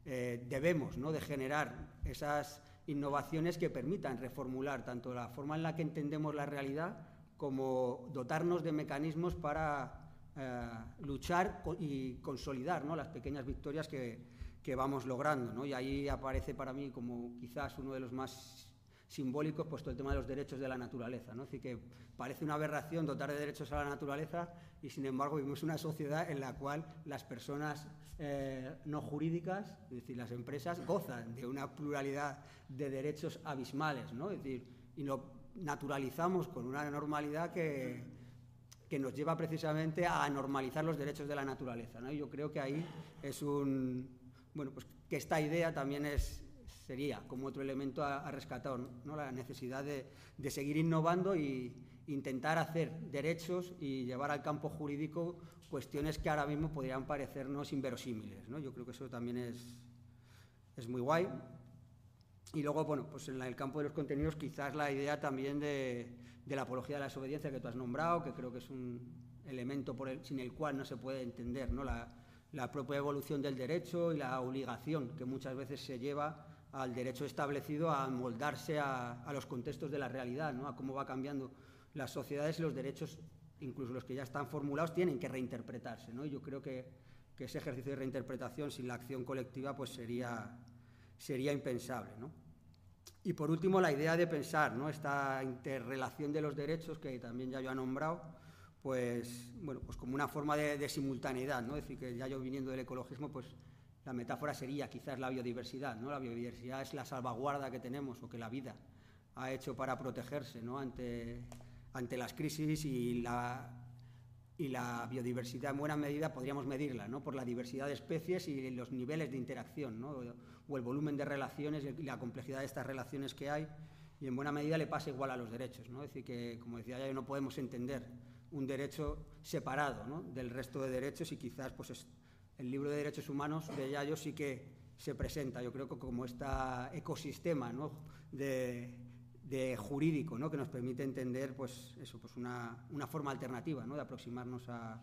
eh, debemos ¿no? de generar esas innovaciones que permitan reformular tanto la forma en la que entendemos la realidad como dotarnos de mecanismos para eh, luchar y consolidar ¿no? las pequeñas victorias que, que vamos logrando. ¿no? Y ahí aparece para mí como quizás uno de los más simbólicos, puesto el tema de los derechos de la naturaleza. ¿no? Así que parece una aberración dotar de derechos a la naturaleza y, sin embargo, vivimos una sociedad en la cual las personas eh, no jurídicas, es decir, las empresas, gozan de una pluralidad de derechos abismales. ¿no? Es decir, y lo naturalizamos con una normalidad que, que nos lleva precisamente a normalizar los derechos de la naturaleza. ¿no? Y yo creo que ahí es un... Bueno, pues que esta idea también es, sería como otro elemento a, rescatar, ¿no? la necesidad de, seguir innovando e intentar hacer derechos y llevar al campo jurídico cuestiones que ahora mismo podrían parecernos inverosímiles. ¿no? Yo creo que eso también es, es muy guay. Y luego, bueno, pues en el campo de los contenidos quizás la idea también de, la apología de la desobediencia que tú has nombrado, que creo que es un elemento por el, sin el cual no se puede entender ¿no? la, la propia evolución del derecho y la obligación que muchas veces se lleva al derecho establecido a moldarse a, los contextos de la realidad, ¿no? a cómo va cambiando las sociedades y los derechos, incluso los que ya están formulados, tienen que reinterpretarse. ¿no? yo creo que, ese ejercicio de reinterpretación sin la acción colectiva pues sería, sería impensable. Y por último, la idea de pensar ¿no? esta interrelación de los derechos, que también ya yo he nombrado, pues, bueno, pues como una forma de, simultaneidad. ¿no? Es decir, que ya yo viniendo del ecologismo, pues la metáfora sería quizás la biodiversidad, ¿no? La biodiversidad es la salvaguarda que tenemos o que la vida ha hecho para protegerse ¿no? ante, ante las crisis y la, y la biodiversidad en buena medida podríamos medirla ¿no? por la diversidad de especies y los niveles de interacción ¿no? o el volumen de relaciones y la complejidad de estas relaciones que hay y en buena medida le pasa igual a los derechos. ¿no? Es decir, que como decía ya, no podemos entender un derecho separado del resto de derechos y quizás pues, el libro de derechos humanos de Yayo sí que se presenta, yo creo que como este ecosistema de, jurídico ¿no? que nos permite entender pues, eso, pues una, forma alternativa ¿no? de aproximarnos a,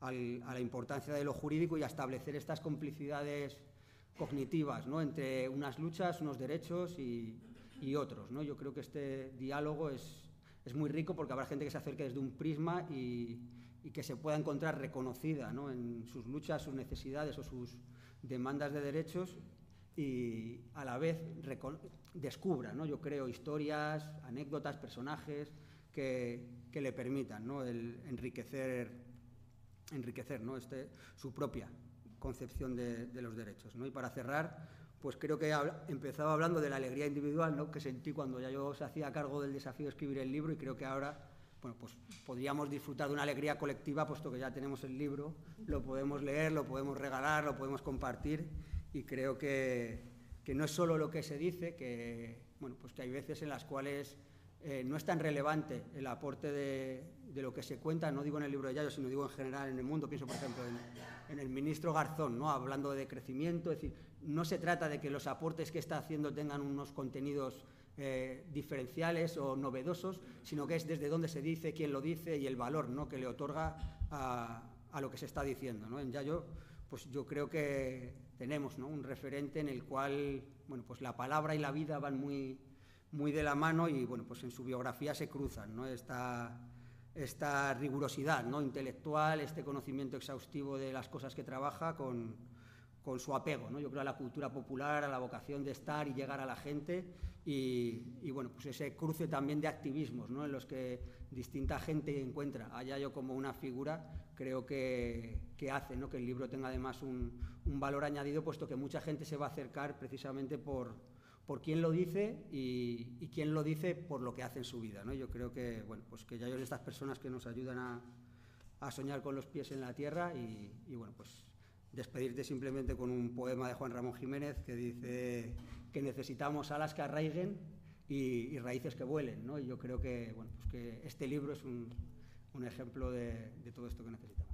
la importancia de lo jurídico y a establecer estas complicidades cognitivas ¿no? entre unas luchas, unos derechos y, otros. ¿no? Yo creo que este diálogo es, es muy rico porque habrá gente que se acerque desde un prisma y, que se pueda encontrar reconocida en sus luchas, sus necesidades o sus demandas de derechos y a la vez descubra, ¿no? yo creo, historias, anécdotas, personajes que, le permitan ¿no? enriquecer, enriquecer ¿no? este, su propia concepción de, los derechos. ¿no? Y para cerrar, pues creo que empezaba hablando de la alegría individual ¿no? que sentí cuando ya yo se hacía cargo del desafío de escribir el libro y creo que ahora bueno, pues podríamos disfrutar de una alegría colectiva, puesto que ya tenemos el libro, lo podemos leer, lo podemos regalar, lo podemos compartir y creo que, no es solo lo que se dice, que, bueno, pues que hay veces en las cuales eh, no es tan relevante el aporte de, lo que se cuenta, no digo en el libro de Yayo, sino digo en general en el mundo, pienso por ejemplo en, en el ministro Garzón, ¿no? hablando de crecimiento, es decir, no se trata de que los aportes que está haciendo tengan unos contenidos eh, diferenciales o novedosos, sino que es desde dónde se dice, quién lo dice y el valor ¿no? que le otorga a, lo que se está diciendo. ¿no? En Yayo, pues yo creo que tenemos un referente en el cual bueno, pues la palabra y la vida van muy, muy de la mano y bueno, pues en su biografía se cruzan ¿no? esta, esta rigurosidad ¿no? intelectual, este conocimiento exhaustivo de las cosas que trabaja con, con su apego, ¿no? yo creo, a la cultura popular, a la vocación de estar y llegar a la gente y, bueno, pues ese cruce también de activismos ¿no? en los que distinta gente encuentra allá yo como una figura, creo que, que hace ¿no? que el libro tenga además un, valor añadido, puesto que mucha gente se va a acercar precisamente por, por quién lo dice y, y quién lo dice por lo que hace en su vida. ¿no? Yo creo que, bueno, pues que ya hay estas personas que nos ayudan a, a soñar con los pies en la tierra y, y bueno, pues despedirte simplemente con un poema de Juan Ramón Jiménez que dice que necesitamos alas que arraiguen y, raíces que vuelen. ¿no? Y yo creo que, bueno, pues que este libro es un, ejemplo de todo esto que necesitamos.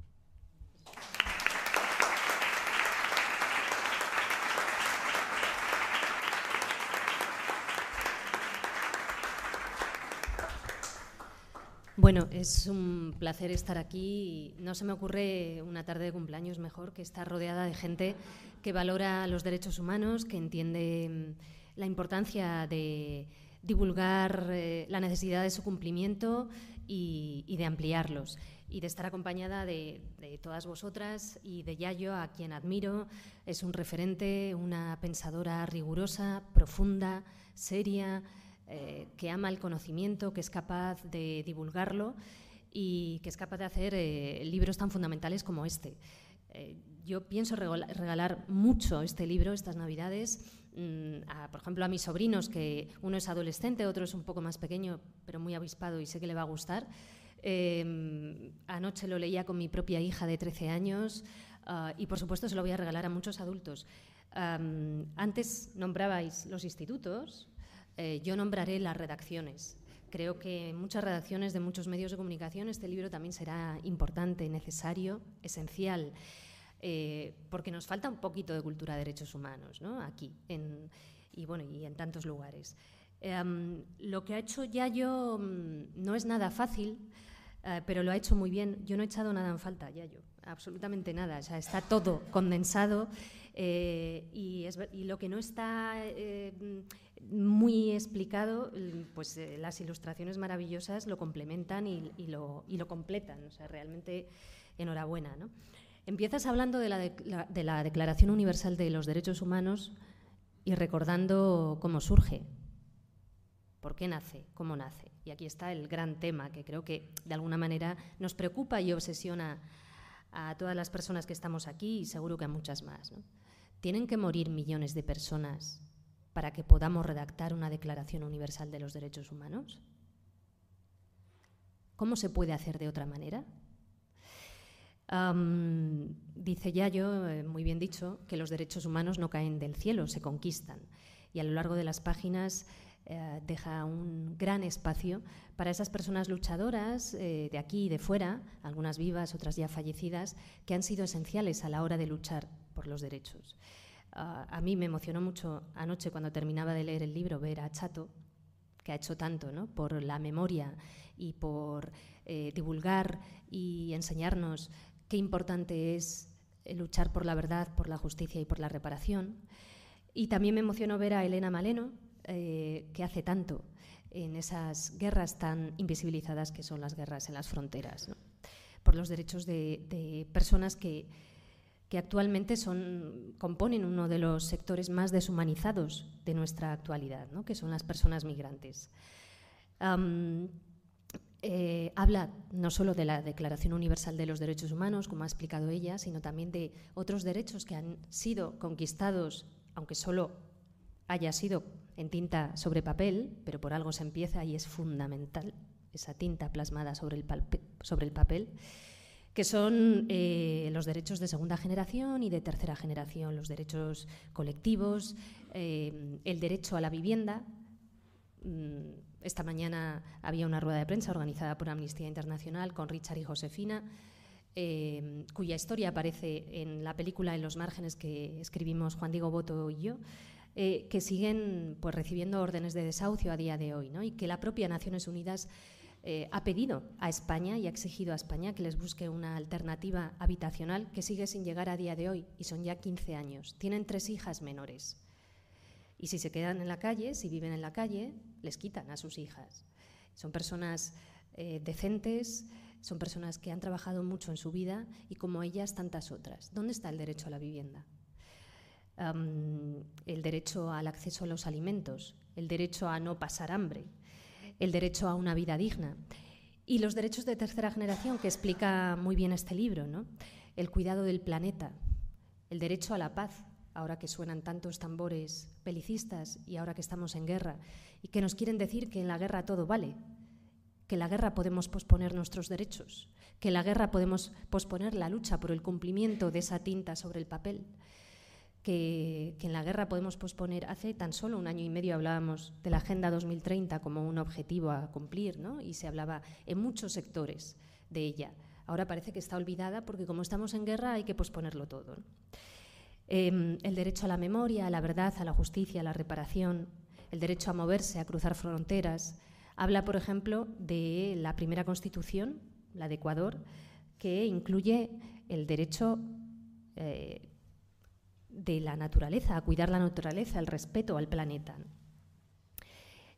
Bueno, es un placer estar aquí. No se me ocurre una tarde de cumpleaños mejor que estar rodeada de gente que valora los derechos humanos, que entiende mm, la importancia de, divulgar eh, la necesidad de su cumplimiento y, de ampliarlos. Y de estar acompañada de, todas vosotras y de Yayo, a quien admiro. Es un referente, una pensadora rigurosa, profunda, seria, eh, que ama el conocimiento, que es capaz de divulgarlo y que es capaz de hacer eh, libros tan fundamentales como este. Eh, yo pienso regalar mucho este libro estas Navidades, mm, por ejemplo, a mis sobrinos, que uno es adolescente, otro es un poco más pequeño, pero muy avispado y sé que le va a gustar. Em, anoche lo leía con mi propia hija de 13 años ah, y, por supuesto, se lo voy a regalar a muchos adultos. antes nombrabais los institutos, eh, yo nombraré las redacciones. Creo que en muchas redacciones de muchos medios de comunicación este libro también será importante, necesario, esencial, eh, porque nos falta un poquito de cultura de derechos humanos ¿no? aquí y, bueno, y en tantos lugares. Em, lo que ha hecho Yayo mm, no es nada fácil, eh, pero lo ha hecho muy bien. Yo no he echado nada en falta, Yayo, absolutamente nada. O sea, está todo condensado y, y, lo que no está muy explicado, pues eh, las ilustraciones maravillosas lo complementan y, lo, completan. O sea, realmente enhorabuena. ¿no? Empiezas hablando de la, de la Declaración Universal de los Derechos Humanos y recordando cómo surge, por qué nace, cómo nace. Y aquí está el gran tema que creo que de alguna manera nos preocupa y obsesiona a todas las personas que estamos aquí y seguro que a muchas más. ¿Tienen que morir millones de personas para que podamos redactar una Declaración Universal de los Derechos Humanos? ¿Cómo se puede hacer de otra manera? dice Yayo, eh, muy bien dicho, que los derechos humanos no caen del cielo, se conquistan. Y a lo largo de las páginas eh, deja un gran espacio para esas personas luchadoras eh, de aquí y de fuera, algunas vivas, otras ya fallecidas, que han sido esenciales a la hora de luchar por los derechos a mí me emocionó mucho anoche cuando terminaba de leer el libro ver a Chato, que ha hecho tanto ¿no? por la memoria y por eh, divulgar y enseñarnos qué importante es luchar por la verdad, por la justicia y por la reparación. Y también me emocionó ver a Elena Maleno, eh, que hace tanto en esas guerras tan invisibilizadas que son las guerras en las fronteras, por los derechos de personas que que actualmente son, componen uno de los sectores más deshumanizados de nuestra actualidad, que son las personas migrantes. Eh, habla no solo de la Declaración Universal de los Derechos Humanos, como ha explicado ella, sino también de otros derechos que han sido conquistados, aunque solo haya sido en tinta sobre papel, pero por algo se empieza y es fundamental esa tinta plasmada sobre el papel que son eh, los derechos de segunda generación y de tercera generación, los derechos colectivos, eh, el derecho a la vivienda. Mm, esta mañana había una rueda de prensa organizada por Amnistía Internacional con Richard y Josefina, eh, cuya historia aparece en la película En los márgenes que escribimos Juan Diego Boto y yo. que siguen pues, recibiendo órdenes de desahucio a día de hoy ¿no? y que la propia Naciones Unidas eh, ha pedido a España y ha exigido a España que les busque una alternativa habitacional que sigue sin llegar a día de hoy y son ya 15 años. Tienen tres hijas menores. Y si se quedan en la calle, si viven en la calle, les quitan a sus hijas. Son personas eh, decentes, son personas que han trabajado mucho en su vida y como ellas tantas otras. ¿Dónde está el derecho a la vivienda? el derecho al acceso a los alimentos, el derecho a no pasar hambre, el derecho a una vida digna. Y los derechos de tercera generación, que explica muy bien este libro, ¿no? el cuidado del planeta, el derecho a la paz, ahora que suenan tantos tambores pelicistas y ahora que estamos en guerra, y que nos quieren decir que en la guerra todo vale, que la guerra podemos posponer nuestros derechos, que la guerra podemos posponer la lucha por el cumplimiento de esa tinta sobre el papel que, en la guerra podemos posponer. Hace tan solo un año y medio hablábamos de la Agenda 2030 como un objetivo a cumplir, ¿no? y se hablaba en muchos sectores de ella. Ahora parece que está olvidada porque como estamos en guerra hay que posponerlo todo. Em, el derecho a la memoria, a la verdad, a la justicia, a la reparación, el derecho a moverse, a cruzar fronteras. Habla, por ejemplo, de la primera constitución, la de Ecuador, que incluye el derecho eh, de la naturaleza, a cuidar la naturaleza, el respeto al planeta.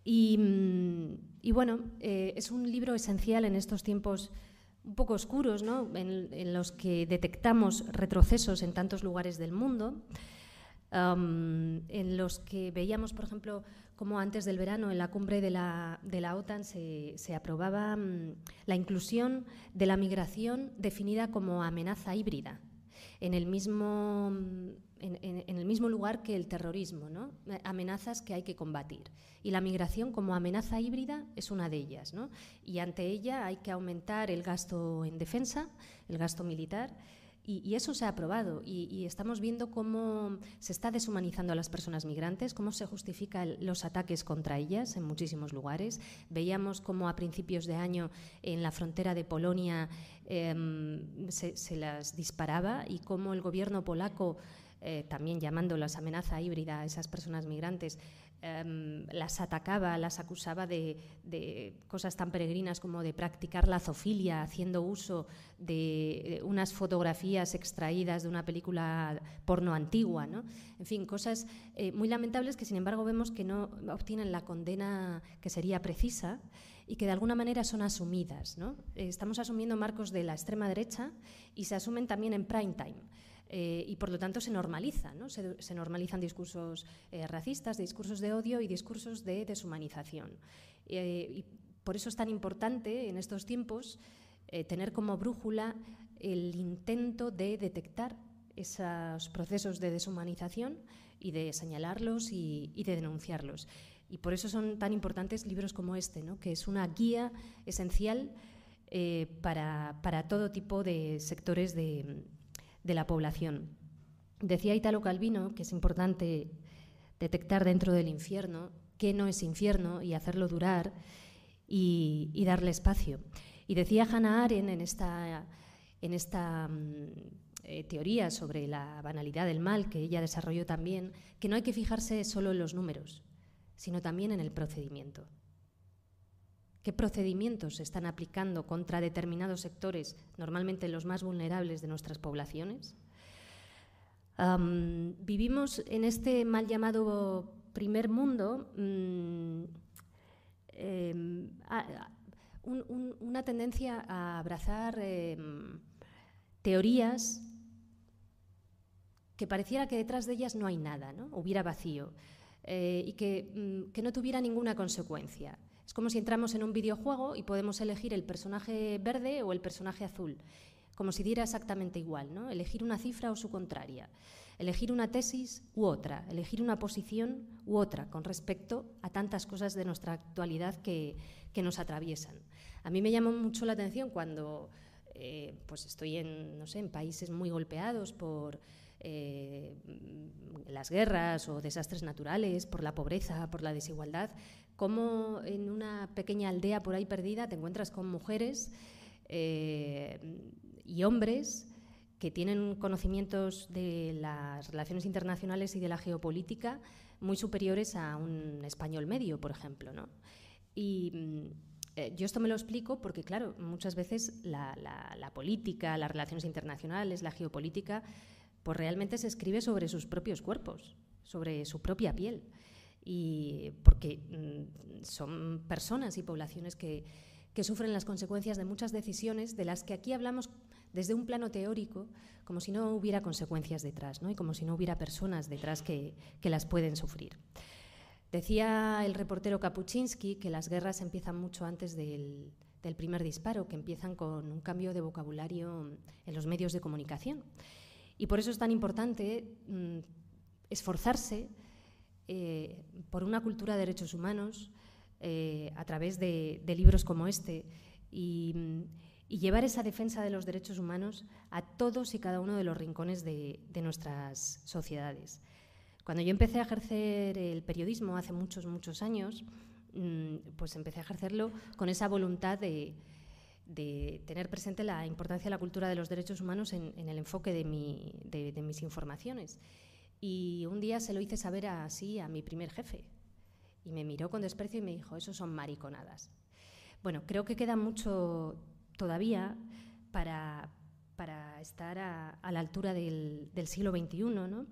Y, mm, bueno, eh, es un libro esencial en estos tiempos un poco oscuros, ¿no? en, los que detectamos retrocesos en tantos lugares del mundo, en los que veíamos, por ejemplo, como antes del verano en la cumbre de la, de la OTAN se, se aprobaba mm, la inclusión de la migración definida como amenaza híbrida en el mismo, en, el mismo lugar que el terrorismo, ¿no? amenazas que hay que combatir. Y la migración como amenaza híbrida es una de ellas. Y ante ella hay que aumentar el gasto en defensa, el gasto militar, y, eso se ha aprobado y, estamos viendo cómo se está deshumanizando a las personas migrantes, cómo se justifican los ataques contra ellas en muchísimos lugares. Veíamos cómo a principios de año en la frontera de Polonia em, se, las disparaba y cómo el gobierno polaco, eh, también llamándolas amenaza híbrida a esas personas migrantes, Em, las atacaba, las acusaba de, cosas tan peregrinas como de practicar la zoofilia, haciendo uso de unas fotografías extraídas de una película porno antigua. ¿no? En fin, cosas eh, muy lamentables que sin embargo vemos que no obtienen la condena que sería precisa y que de alguna manera son asumidas. ¿no? estamos asumiendo marcos de la extrema derecha y se asumen también en prime time. Eh, y por lo tanto se normaliza, ¿no? se, normalizan discursos eh, racistas, discursos de odio y discursos de deshumanización. Eh, y por eso es tan importante en estos tiempos tener como brújula el intento de detectar esos procesos de deshumanización y de señalarlos y, de denunciarlos. Y por eso son tan importantes libros como este, ¿no? que es una guía esencial para, para, todo tipo de sectores de, de la población. Decía Italo Calvino que es importante detectar dentro del infierno qué no es infierno y hacerlo durar y, darle espacio. Y decía Hannah Arendt en esta, en esta mm, eh, teoría sobre la banalidad del mal que ella desarrolló también, que no hay que fijarse solo en los números, sino también en el procedimiento. ¿Qué procedimientos se están aplicando contra determinados sectores, normalmente los más vulnerables de nuestras poblaciones? vivimos en este mal llamado primer mundo mm, em, una tendencia a abrazar em, teorías que pareciera que detrás de ellas no hay nada, ¿no? hubiera vacío eh, y que, mm, que no tuviera ninguna consecuencia. Es como si entramos en un videojuego y podemos elegir el personaje verde o el personaje azul, como si diera exactamente igual, ¿no? Elegir una cifra o su contraria, elegir una tesis u otra, elegir una posición u otra con respecto a tantas cosas de nuestra actualidad que, nos atraviesan. A mí me llama mucho la atención cuando eh, pues estoy en, no sé, en países muy golpeados por eh, las guerras o desastres naturales, por la pobreza, por la desigualdad, cómo en una pequeña aldea por ahí perdida te encuentras con mujeres eh, y hombres que tienen conocimientos de las relaciones internacionales y de la geopolítica muy superiores a un español medio, por ejemplo. ¿no? Y mm, eh, yo esto me lo explico porque, claro, muchas veces la, la, política, las relaciones internacionales, la geopolítica, pues realmente se escribe sobre sus propios cuerpos, sobre su propia piel y porque mm, son personas y poblaciones que, sufren las consecuencias de muchas decisiones de las que aquí hablamos desde un plano teórico, como si no hubiera consecuencias detrás, ¿no? y como si no hubiera personas detrás que, las pueden sufrir. Decía el reportero Kapuczynski que las guerras empiezan mucho antes del, primer disparo, que empiezan con un cambio de vocabulario en los medios de comunicación. Y por eso es tan importante mm, esforzarse eh, por una cultura de derechos humanos eh, a través de, libros como este y, llevar esa defensa de los derechos humanos a todos y cada uno de los rincones de, nuestras sociedades. Cuando yo empecé a ejercer el periodismo hace muchos, muchos años, mm, pues empecé a ejercerlo con esa voluntad de, tener presente la importancia de la cultura de los derechos humanos en, el enfoque de mis informaciones. Y un día se lo hice saber así a mi primer jefe. Y me miró con desprecio y me dijo, eso son mariconadas. Bueno, creo que queda mucho todavía para, para estar a, la altura del, siglo XXI, ¿no?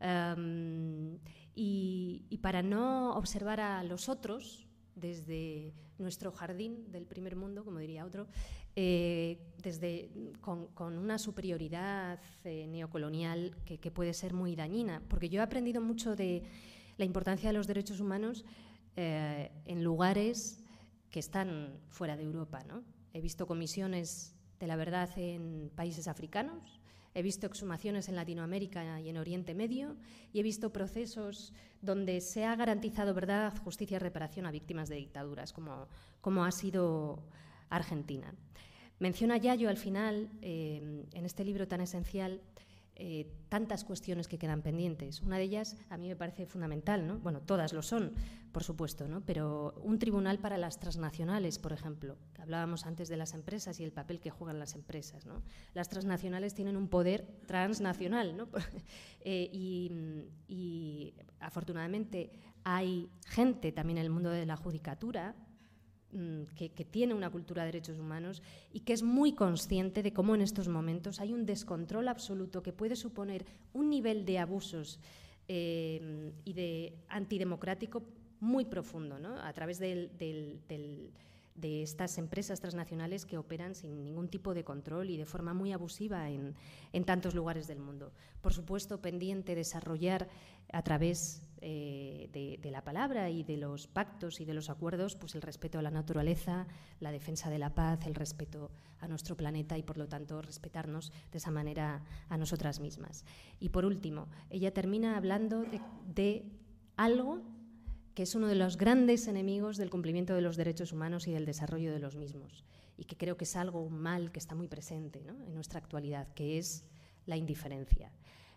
Em, y, para no observar a los otros desde nuestro jardín del primer mundo, como diría otro, eh, desde, con, una superioridad eh, neocolonial que, puede ser muy dañina. Porque yo he aprendido mucho de la importancia de los derechos humanos eh, en lugares que están fuera de Europa. ¿no? He visto comisiones de la verdad en países africanos, He visto exhumaciones en Latinoamérica y en Oriente Medio y he visto procesos donde se ha garantizado verdad, justicia y reparación a víctimas de dictaduras, como, ha sido Argentina. Menciona Yayo al final, eh, en este libro tan esencial, eh, tantas cuestiones que quedan pendientes. Una de ellas a mí me parece fundamental, ¿no? Bueno, todas lo son, por supuesto, ¿no? Pero un tribunal para las transnacionales, por ejemplo, hablábamos antes de las empresas y el papel que juegan las empresas, ¿no? Las transnacionales tienen un poder transnacional, ¿no? Eh, y, y afortunadamente hay gente también en el mundo de la judicatura Mm, que, tiene una cultura de derechos humanos y que es muy consciente de cómo en estos momentos hay un descontrol absoluto que puede suponer un nivel de abusos eh, y de antidemocrático muy profundo, a través del de estas empresas transnacionales que operan sin ningún tipo de control y de forma muy abusiva en, tantos lugares del mundo. Por supuesto, pendiente desarrollar a través eh, de, la palabra y de los pactos y de los acuerdos pues el respeto a la naturaleza, la defensa de la paz, el respeto a nuestro planeta y, por lo tanto, respetarnos de esa manera a nosotras mismas. Y, por último, ella termina hablando de algo que es uno de los grandes enemigos del cumplimiento de los derechos humanos y del desarrollo de los mismos, y que creo que es algo, mal que está muy presente en nuestra actualidad, que es la indiferencia.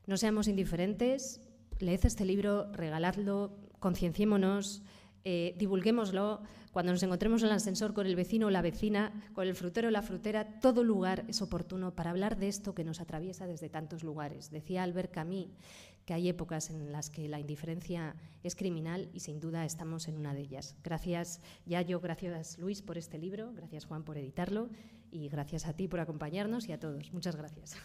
No seamos indiferentes, leed este libro, regaladlo, concienciémonos, eh, divulguémoslo. Cuando nos encontremos en el ascensor con el vecino o la vecina, con el frutero o la frutera, todo lugar es oportuno para hablar de esto que nos atraviesa desde tantos lugares. Decía Albert Camus que hay épocas en las que la indiferencia es criminal y sin duda estamos en una de ellas. Gracias Yayo, gracias Luis por este libro, gracias Juan por editarlo y gracias a ti por acompañarnos y a todos. Muchas gracias.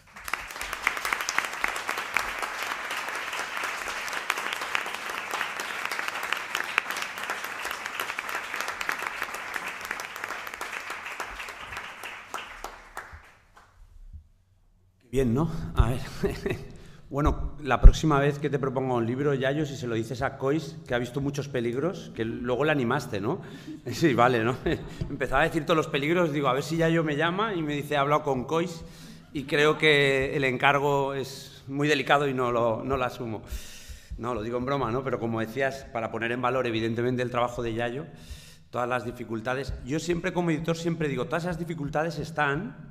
Bien, ¿no? A ver. Bueno, la próxima vez que te proponga un libro, Yayo, si se lo dices a Cois, que ha visto muchos peligros, que luego le animaste, ¿no? Sí, vale, ¿no? Empezaba a decir todos los peligros, digo, a ver si Yayo me llama y me dice, he hablado con Cois y creo que el encargo es muy delicado y no lo, no lo asumo. No, lo digo en broma, ¿no? Pero como decías, para poner en valor evidentemente el trabajo de Yayo, todas las dificultades, yo siempre como editor siempre digo, todas esas dificultades están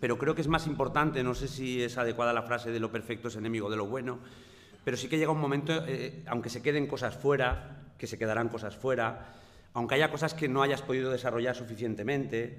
pero creo que es más importante, no sé si es adecuada la frase de lo perfecto es enemigo de lo bueno, pero sí que llega un momento, eh, aunque se queden cosas fuera, que se quedarán cosas fuera, aunque haya cosas que no hayas podido desarrollar suficientemente,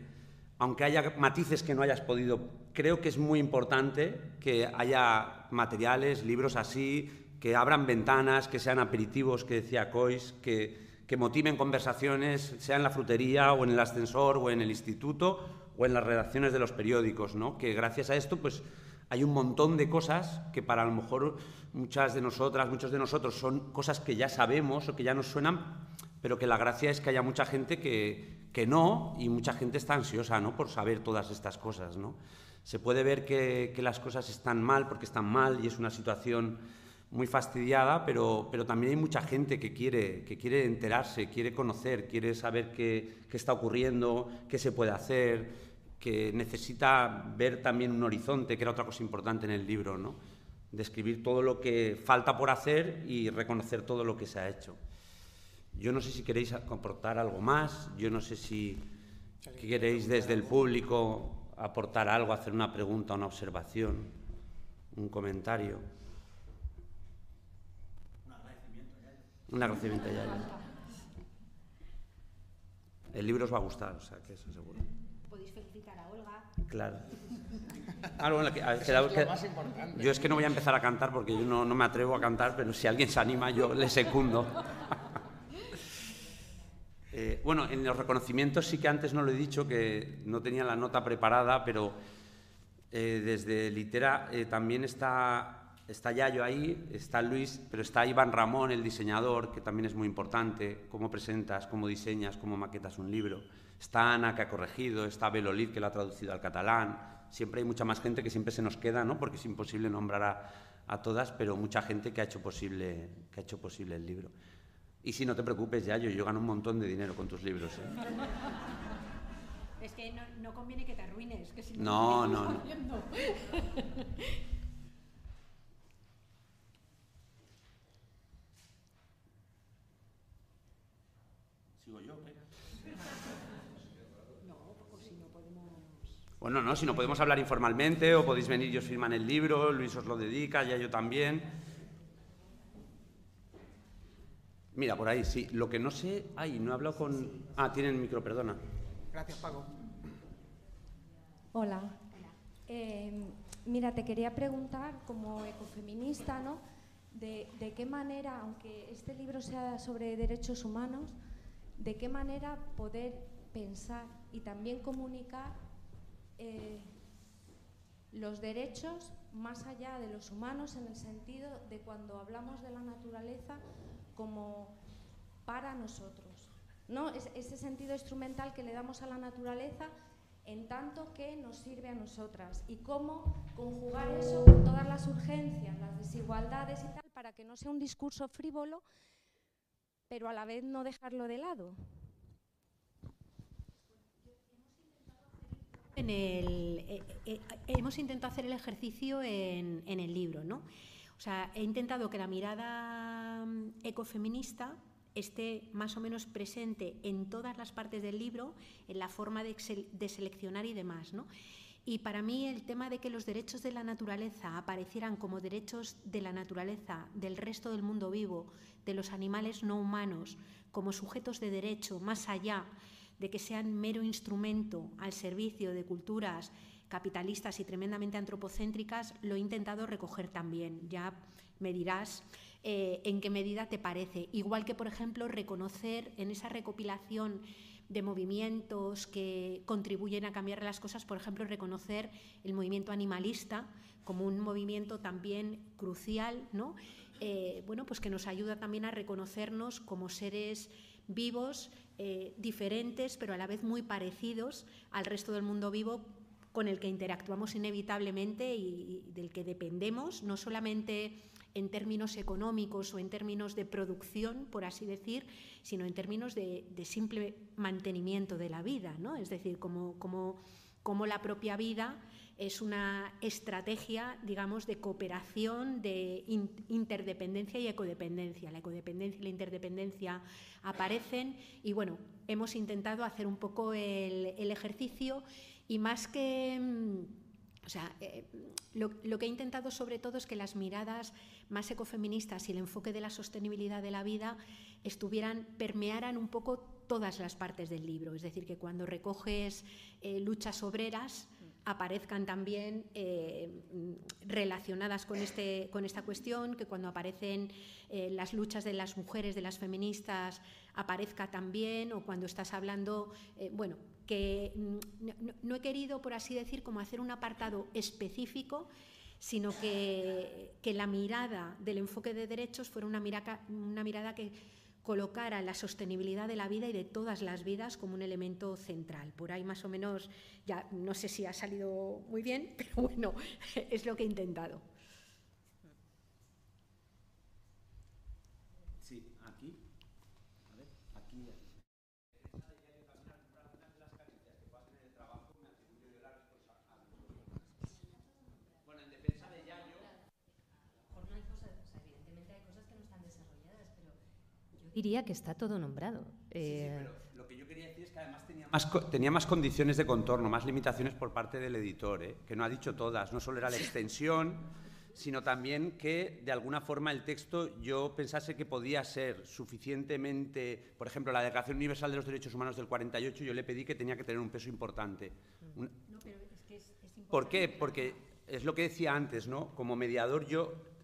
aunque haya matices que no hayas podido, creo que es muy importante que haya materiales, libros así, que abran ventanas, que sean aperitivos, que decía Cois, que, que motiven conversaciones, sea en la frutería o en el ascensor o en el instituto o en las redacciones de los periódicos, ¿no? que gracias a esto pues, hay un montón de cosas que para a lo mejor muchas de nosotras, muchos de nosotros son cosas que ya sabemos o que ya nos suenan, pero que la gracia es que haya mucha gente que, que no y mucha gente está ansiosa ¿no? por saber todas estas cosas. ¿no? Se puede ver que, que las cosas están mal porque están mal y es una situación muy fastidiada, pero, pero también hay mucha gente que quiere, que quiere enterarse, quiere conocer, quiere saber qué, qué está ocurriendo, qué se puede hacer, que necesita ver también un horizonte, que era otra cosa importante en el libro, ¿no? describir todo lo que falta por hacer y reconocer todo lo que se ha hecho. Yo no sé si queréis aportar algo más, yo no sé si queréis desde el público aportar algo, hacer una pregunta, una observación, un comentario. Un agradecimiento ya. El libro os va a gustar, o sea, que eso seguro. Claro. yo es que no voy a empezar a cantar porque yo no, me atrevo a cantar, pero si alguien se anima, yo le secundo. Eh, bueno, en los reconocimientos sí que antes no lo he dicho, que no tenía la nota preparada, pero eh, desde Litera eh, también está está Yayo ahí, está Luis, pero está Iván Ramón, el diseñador, que también es muy importante, cómo presentas, cómo diseñas, cómo maquetas un libro. Está Ana, que ha corregido, está Belolid, que lo ha traducido al catalán. Siempre hay mucha más gente que siempre se nos queda, ¿no? porque es imposible nombrar a, a todas, pero mucha gente que ha hecho posible, que ha hecho posible el libro. Y si no te preocupes, Yayo, yo gano un montón de dinero con tus libros. ¿eh? Es que no, no, conviene que te arruines. Que si no, no, no. ¿Sigo yo? No, o si no podemos... Bueno, no, si no podemos hablar informalmente o podéis venir y os firman el libro, Luis os lo dedica, ya yo también. Mira, por ahí, sí. Lo que no sé... Ay, no he hablado con... Ah, tienen micro, perdona. Gracias, Paco. Hola. Eh, mira, te quería preguntar, como ecofeminista, ¿no? De, de, qué manera, aunque este libro sea sobre derechos humanos, de qué manera poder pensar y también comunicar eh, los derechos más allá de los humanos en el sentido de cuando hablamos de la naturaleza como para nosotros. ¿no? Es, ese sentido instrumental que le damos a la naturaleza en tanto que nos sirve a nosotras y cómo conjugar eso con todas las urgencias, las desigualdades y tal, para que no sea un discurso frívolo, pero a la vez no dejarlo de lado. El, eh, eh, hemos intentado hacer el ejercicio en, en el libro, ¿no? O sea, he intentado que la mirada mm, ecofeminista esté más o menos presente en todas las partes del libro, en la forma de, de, seleccionar y demás. ¿no? Y para mí el tema de que los derechos de la naturaleza aparecieran como derechos de la naturaleza, del resto del mundo vivo, de los animales no humanos, como sujetos de derecho, más allá de que sean mero instrumento al servicio de culturas capitalistas y tremendamente antropocéntricas, lo he intentado recoger también. Ya me dirás eh, en qué medida te parece. Igual que, por ejemplo, reconocer en esa recopilación de movimientos que contribuyen a cambiar las cosas, por ejemplo, reconocer el movimiento animalista como un movimiento también crucial, ¿no? Eh, bueno, pues que nos ayuda también a reconocernos como seres vivos, eh, diferentes, pero a la vez muy parecidos al resto del mundo vivo con el que interactuamos inevitablemente y, del que dependemos, no solamente en términos económicos o en términos de producción, por así decir, sino en términos de, simple mantenimiento de la vida, ¿no? Es decir, como, como, como la propia vida es una estrategia, digamos, de cooperación, de interdependencia y ecodependencia. La ecodependencia y la interdependencia aparecen y, bueno, hemos intentado hacer un poco el, el ejercicio y más que... O sea, eh, lo, que he intentado sobre todo es que las miradas más ecofeministas y el enfoque de la sostenibilidad de la vida estuvieran, permearan un poco todas las partes del libro. Es decir, que cuando recoges eh, luchas obreras, aparezcan también eh, relacionadas con, este, con esta cuestión, que cuando aparecen las luchas de las mujeres, de las feministas, aparezca también, o cuando estás hablando, bueno, que mm, no, he querido, por así decir, como hacer un apartado específico, sino que, la mirada del enfoque de derechos fuera una mirada, una mirada que colocara la sostenibilidad de la vida y de todas las vidas como un elemento central. Por ahí más o menos, ya no sé si ha salido muy bien, pero bueno, es lo que he intentado. Diría que está todo nombrado. Eh, pero lo que yo quería decir es que además tenía más, tenía más condiciones de contorno, más limitaciones por parte del editor, ¿eh? que no ha dicho todas. No solo era la extensión, sino también que de alguna forma el texto yo pensase que podía ser suficientemente, por ejemplo, la Declaración Universal de los Derechos Humanos del 48, yo le pedí que tenía que tener un peso importante. No, pero es que es, es importante. ¿Por qué? Porque es lo que decía antes, ¿no? Como mediador yo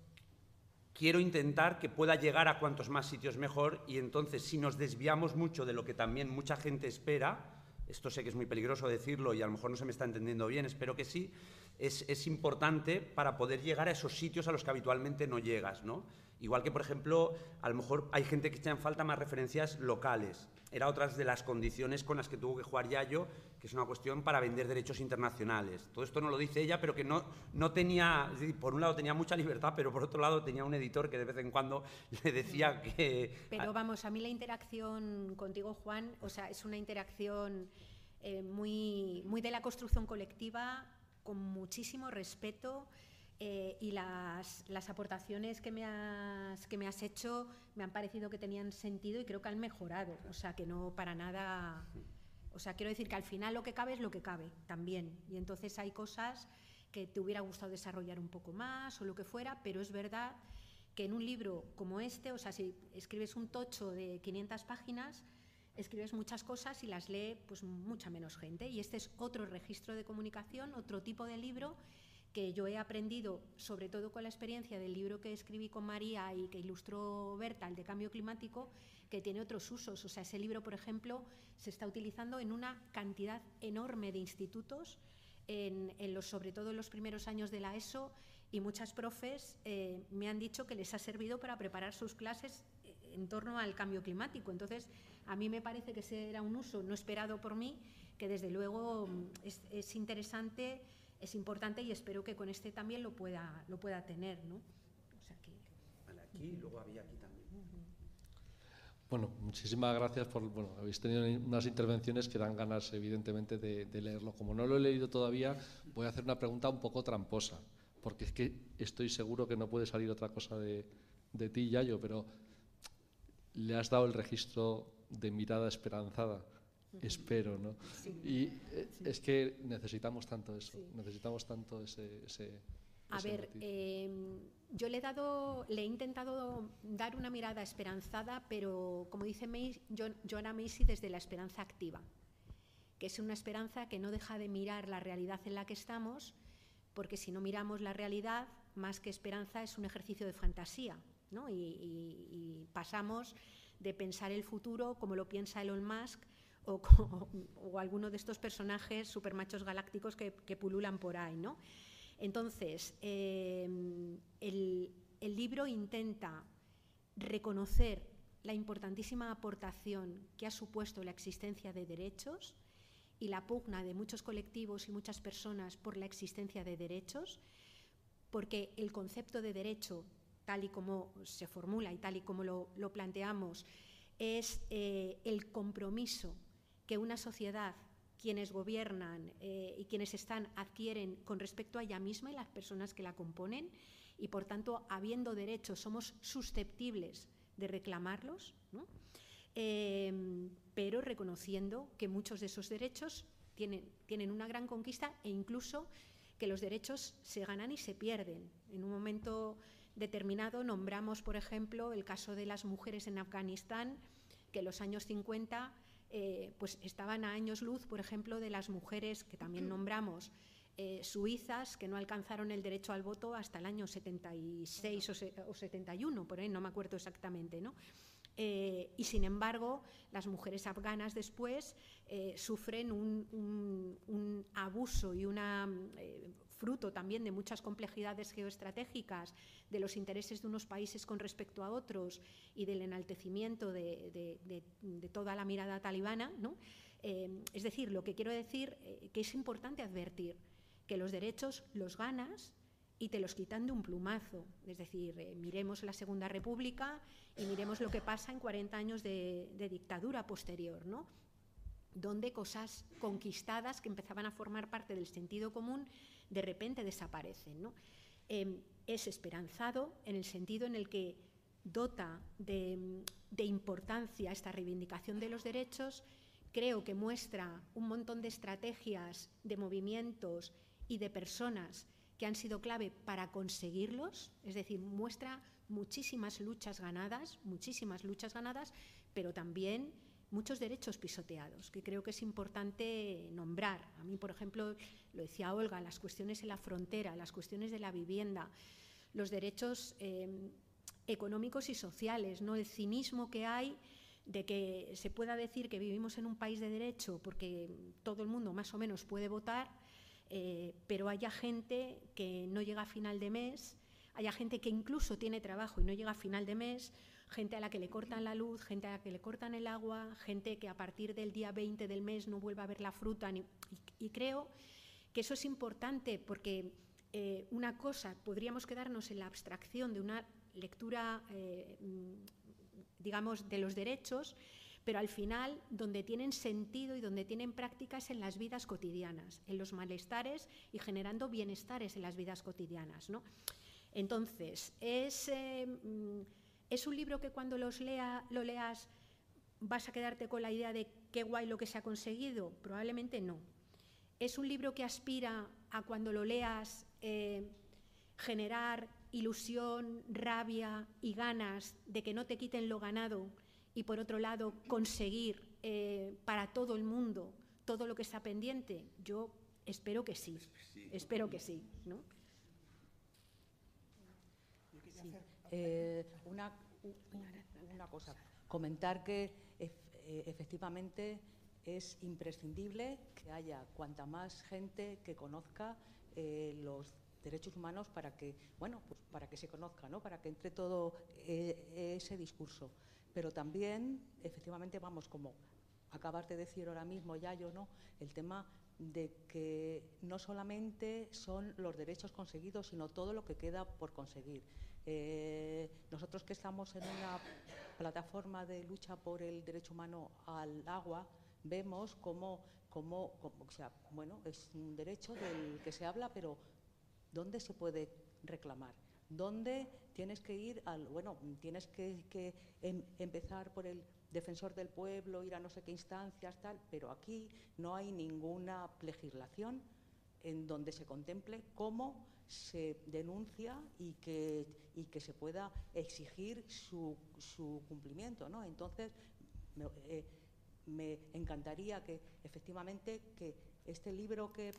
quiero intentar que pueda llegar a cuantos más sitios mejor y entonces si nos desviamos mucho de lo que también mucha gente espera, esto sé que es muy peligroso decirlo y a lo mejor no se me está entendiendo bien, espero que sí, es, es importante para poder llegar a esos sitios a los que habitualmente no llegas, ¿no? Igual que, por ejemplo, a lo mejor hay gente que echa en falta más referencias locales. Era otras de las condiciones con las que tuvo que jugar Yayo, que es una cuestión para vender derechos internacionales. Todo esto no lo dice ella, pero que no, no tenía, por un lado tenía mucha libertad, pero por otro lado tenía un editor que de vez en cuando le decía que... Pero vamos, a mí la interacción contigo, Juan, o sea, es una interacción eh, muy, muy de la construcción colectiva, con muchísimo respeto eh, y las, las, aportaciones que me, has, que me has hecho me han parecido que tenían sentido y creo que han mejorado. O sea, que no para nada. O sea, quiero decir que al final lo que cabe es lo que cabe también. Y entonces hay cosas que te hubiera gustado desarrollar un poco más o lo que fuera, pero es verdad que en un libro como este, o sea, si escribes un tocho de 500 páginas, escribes muchas cosas y las lee pues mucha menos gente. Y este es otro registro de comunicación, otro tipo de libro que yo he aprendido, sobre todo con la experiencia del libro que escribí con María y que ilustró Berta, el de cambio climático, que tiene otros usos. O sea, ese libro, por ejemplo, se está utilizando en una cantidad enorme de institutos, en, sobre todo en los primeros años de la ESO, y muchas profes eh, me han dicho que les ha servido para preparar sus clases eh, en torno al cambio climático. Entonces, a mí me parece que ese era un uso no esperado por mí, que desde luego mm, es interesante es importante y espero que con este también lo pueda, lo pueda tener. ¿no? O sea que... Vale, aquí, luego había aquí también. Bueno, muchísimas gracias por. Bueno, habéis tenido unas intervenciones que dan ganas, evidentemente, de, de, leerlo. Como no lo he leído todavía, voy a hacer una pregunta un poco tramposa, porque es que estoy seguro que no puede salir otra cosa de, de ti, Yayo, pero le has dado el registro de mirada esperanzada espero, ¿no? Y eh, es que necesitamos tanto eso, necesitamos tanto ese... ese a ver, em, yo le he dado, le he intentado dar una mirada esperanzada, pero como dice Joanna Macy, desde la esperanza activa, que es una esperanza que no deja de mirar la realidad en la que estamos, porque si no miramos la realidad, más que esperanza es un ejercicio de fantasía, ¿no? y, y pasamos de pensar el futuro como lo piensa Elon Musk o, alguno de estos personajes supermachos galácticos que, pululan por ahí. ¿no? Entonces, em, el, libro intenta reconocer la importantísima aportación que ha supuesto la existencia de derechos y la pugna de muchos colectivos y muchas personas por la existencia de derechos, porque el concepto de derecho, tal y como se formula y tal y como lo, lo planteamos, es eh, el compromiso que una sociedad, quienes gobiernan eh, y quienes están, adquieren con respecto a ella misma y las personas que la componen, y por tanto, habiendo derechos, somos susceptibles de reclamarlos, em, pero reconociendo que muchos de esos derechos tienen, tienen una gran conquista e incluso que los derechos se ganan y se pierden. En un momento determinado nombramos, por ejemplo, el caso de las mujeres en Afganistán, que en los años 50 eh, pues estaban a años luz, por ejemplo, de las mujeres que también nombramos eh, suizas que no alcanzaron el derecho al voto hasta el año 76 o, 71, por ahí no me acuerdo exactamente, ¿no? Eh, y sin embargo, las mujeres afganas después sufren un, un, abuso y una fruto también de muchas complejidades geoestratégicas, de los intereses de unos países con respecto a otros y del enaltecimiento de, toda la mirada talibana. ¿no? Eh, es decir, lo que quiero decir eh, que es importante advertir que los derechos los ganas y te los quitan de un plumazo. Es decir, eh, miremos la Segunda República y miremos lo que pasa en 40 años de, dictadura posterior, ¿no? donde cosas conquistadas que empezaban a formar parte del sentido común de repente desaparecen. ¿no? Em, es esperanzado en el sentido en el que dota de, importancia esta reivindicación de los derechos, creo que muestra un montón de estrategias, de movimientos y de personas que han sido clave para conseguirlos, es decir, muestra muchísimas luchas ganadas, muchísimas luchas ganadas, pero también muchos derechos pisoteados, que creo que es importante nombrar. A mí, por ejemplo, lo decía Olga, las cuestiones en la frontera, las cuestiones de la vivienda, los derechos eh, económicos y sociales, ¿no? el cinismo que hay de que se pueda decir que vivimos en un país de derecho porque todo el mundo más o menos puede votar, eh, pero haya gente que no llega a final de mes, haya gente que incluso tiene trabajo y no llega a final de mes, gente a la que le cortan la luz, gente a la que le cortan el agua, gente que a partir del día 20 del mes no vuelva a ver la fruta. y, creo que eso es importante porque eh, una cosa, podríamos quedarnos en la abstracción de una lectura, eh, digamos, de los derechos, pero al final donde tienen sentido y donde tienen prácticas en las vidas cotidianas, en los malestares y generando bienestares en las vidas cotidianas. ¿no? Entonces, es, eh, mm, es un libro que cuando los lea, lo leas vas a quedarte con la idea de qué guay lo que se ha conseguido. Probablemente no. Es un libro que aspira a cuando lo leas eh, generar ilusión, rabia y ganas de que no te quiten lo ganado y por otro lado conseguir eh, para todo el mundo todo lo que está pendiente? Yo espero que sí, espero que sí. ¿no? Eh, una, una, cosa, comentar que efectivamente es imprescindible que haya cuanta más gente que conozca los derechos humanos para que, bueno, pues para que se conozca, ¿no? para que entre todo ese discurso pero también, efectivamente, vamos, como acabas de decir ahora mismo, ya yo no, el tema de que no solamente son los derechos conseguidos, sino todo lo que queda por conseguir. Eh, nosotros que estamos en una plataforma de lucha por el derecho humano al agua, vemos cómo, bueno, es un derecho del que se habla, pero ¿dónde se puede reclamar? ¿Dónde tienes que ir al, bueno, tienes que, em, empezar por el defensor del pueblo, ir a no sé qué instancias, tal, pero aquí no hay ninguna legislación en donde se contemple cómo se denuncia y que, y que se pueda exigir su, su cumplimiento. ¿no? Entonces, eh, me encantaría que efectivamente que este libro que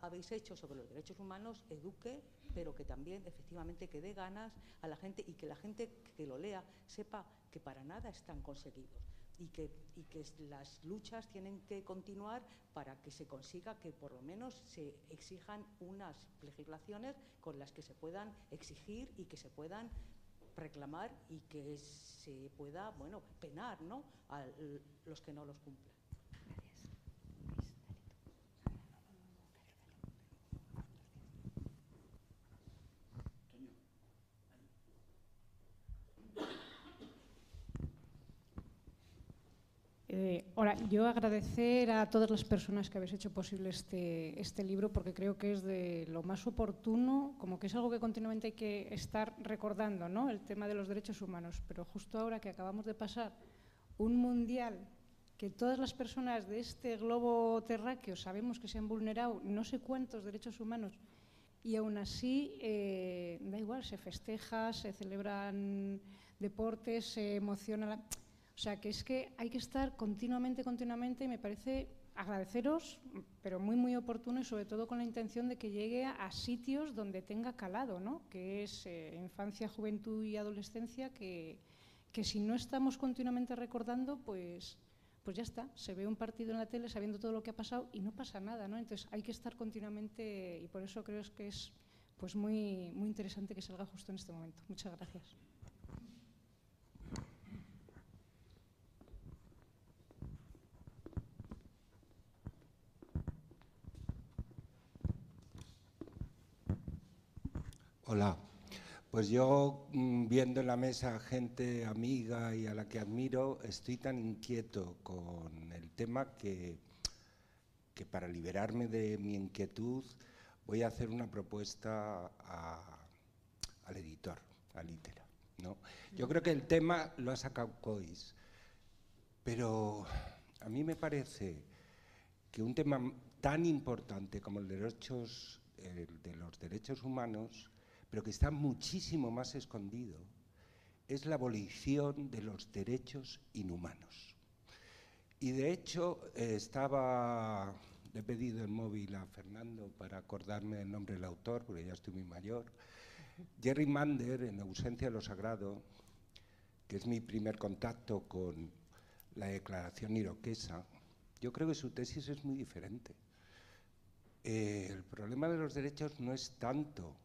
habéis hecho sobre los derechos humanos eduque, pero que también efectivamente que dé ganas a la gente y que la gente que lo lea sepa que para nada están conseguidos y que, y que las luchas tienen que continuar para que se consiga que por lo menos se exijan unas legislaciones con las que se puedan exigir y que se puedan reclamar y que se pueda, bueno, penar ¿no? a los que no los cumplen. Eh, ahora, yo agradecer a todas las personas que habéis hecho posible este, este libro porque creo que es de lo más oportuno, como que es algo que continuamente hay que estar recordando, ¿no? el tema de los derechos humanos. Pero justo ahora que acabamos de pasar un mundial que todas las personas de este globo terráqueo sabemos que se han vulnerado no sé cuántos derechos humanos y aún así, eh, da igual, se festeja, se celebran deportes, se emociona. La o sea, que es que hay que estar continuamente, continuamente, y me parece agradeceros, pero muy, muy oportuno y sobre todo con la intención de que llegue a, sitios donde tenga calado, ¿no? que es eh, infancia, juventud y adolescencia, que, que, si no estamos continuamente recordando, pues, pues ya está, se ve un partido en la tele sabiendo todo lo que ha pasado y no pasa nada, ¿no? Entonces hay que estar continuamente y por eso creo que es pues muy, muy interesante que salga justo en este momento. Muchas gracias. Hola. Pues yo, mm, viendo en la mesa gente amiga y a la que admiro, estoy tan inquieto con el tema que, que para liberarme de mi inquietud voy a hacer una propuesta al editor, a Litera. ¿no? Yo creo que el tema lo ha sacado Cois, pero a mí me parece que un tema tan importante como el, derechos, el de los derechos humanos pero que está muchísimo más escondido, es la abolición de los derechos inhumanos. Y de hecho eh, estaba, le he pedido el móvil a Fernando para acordarme el nombre del autor, porque ya estoy muy mayor, Jerry Mander, en Ausencia de lo Sagrado, que es mi primer contacto con la declaración iroquesa, yo creo que su tesis es muy diferente. Eh, el problema de los derechos no es tanto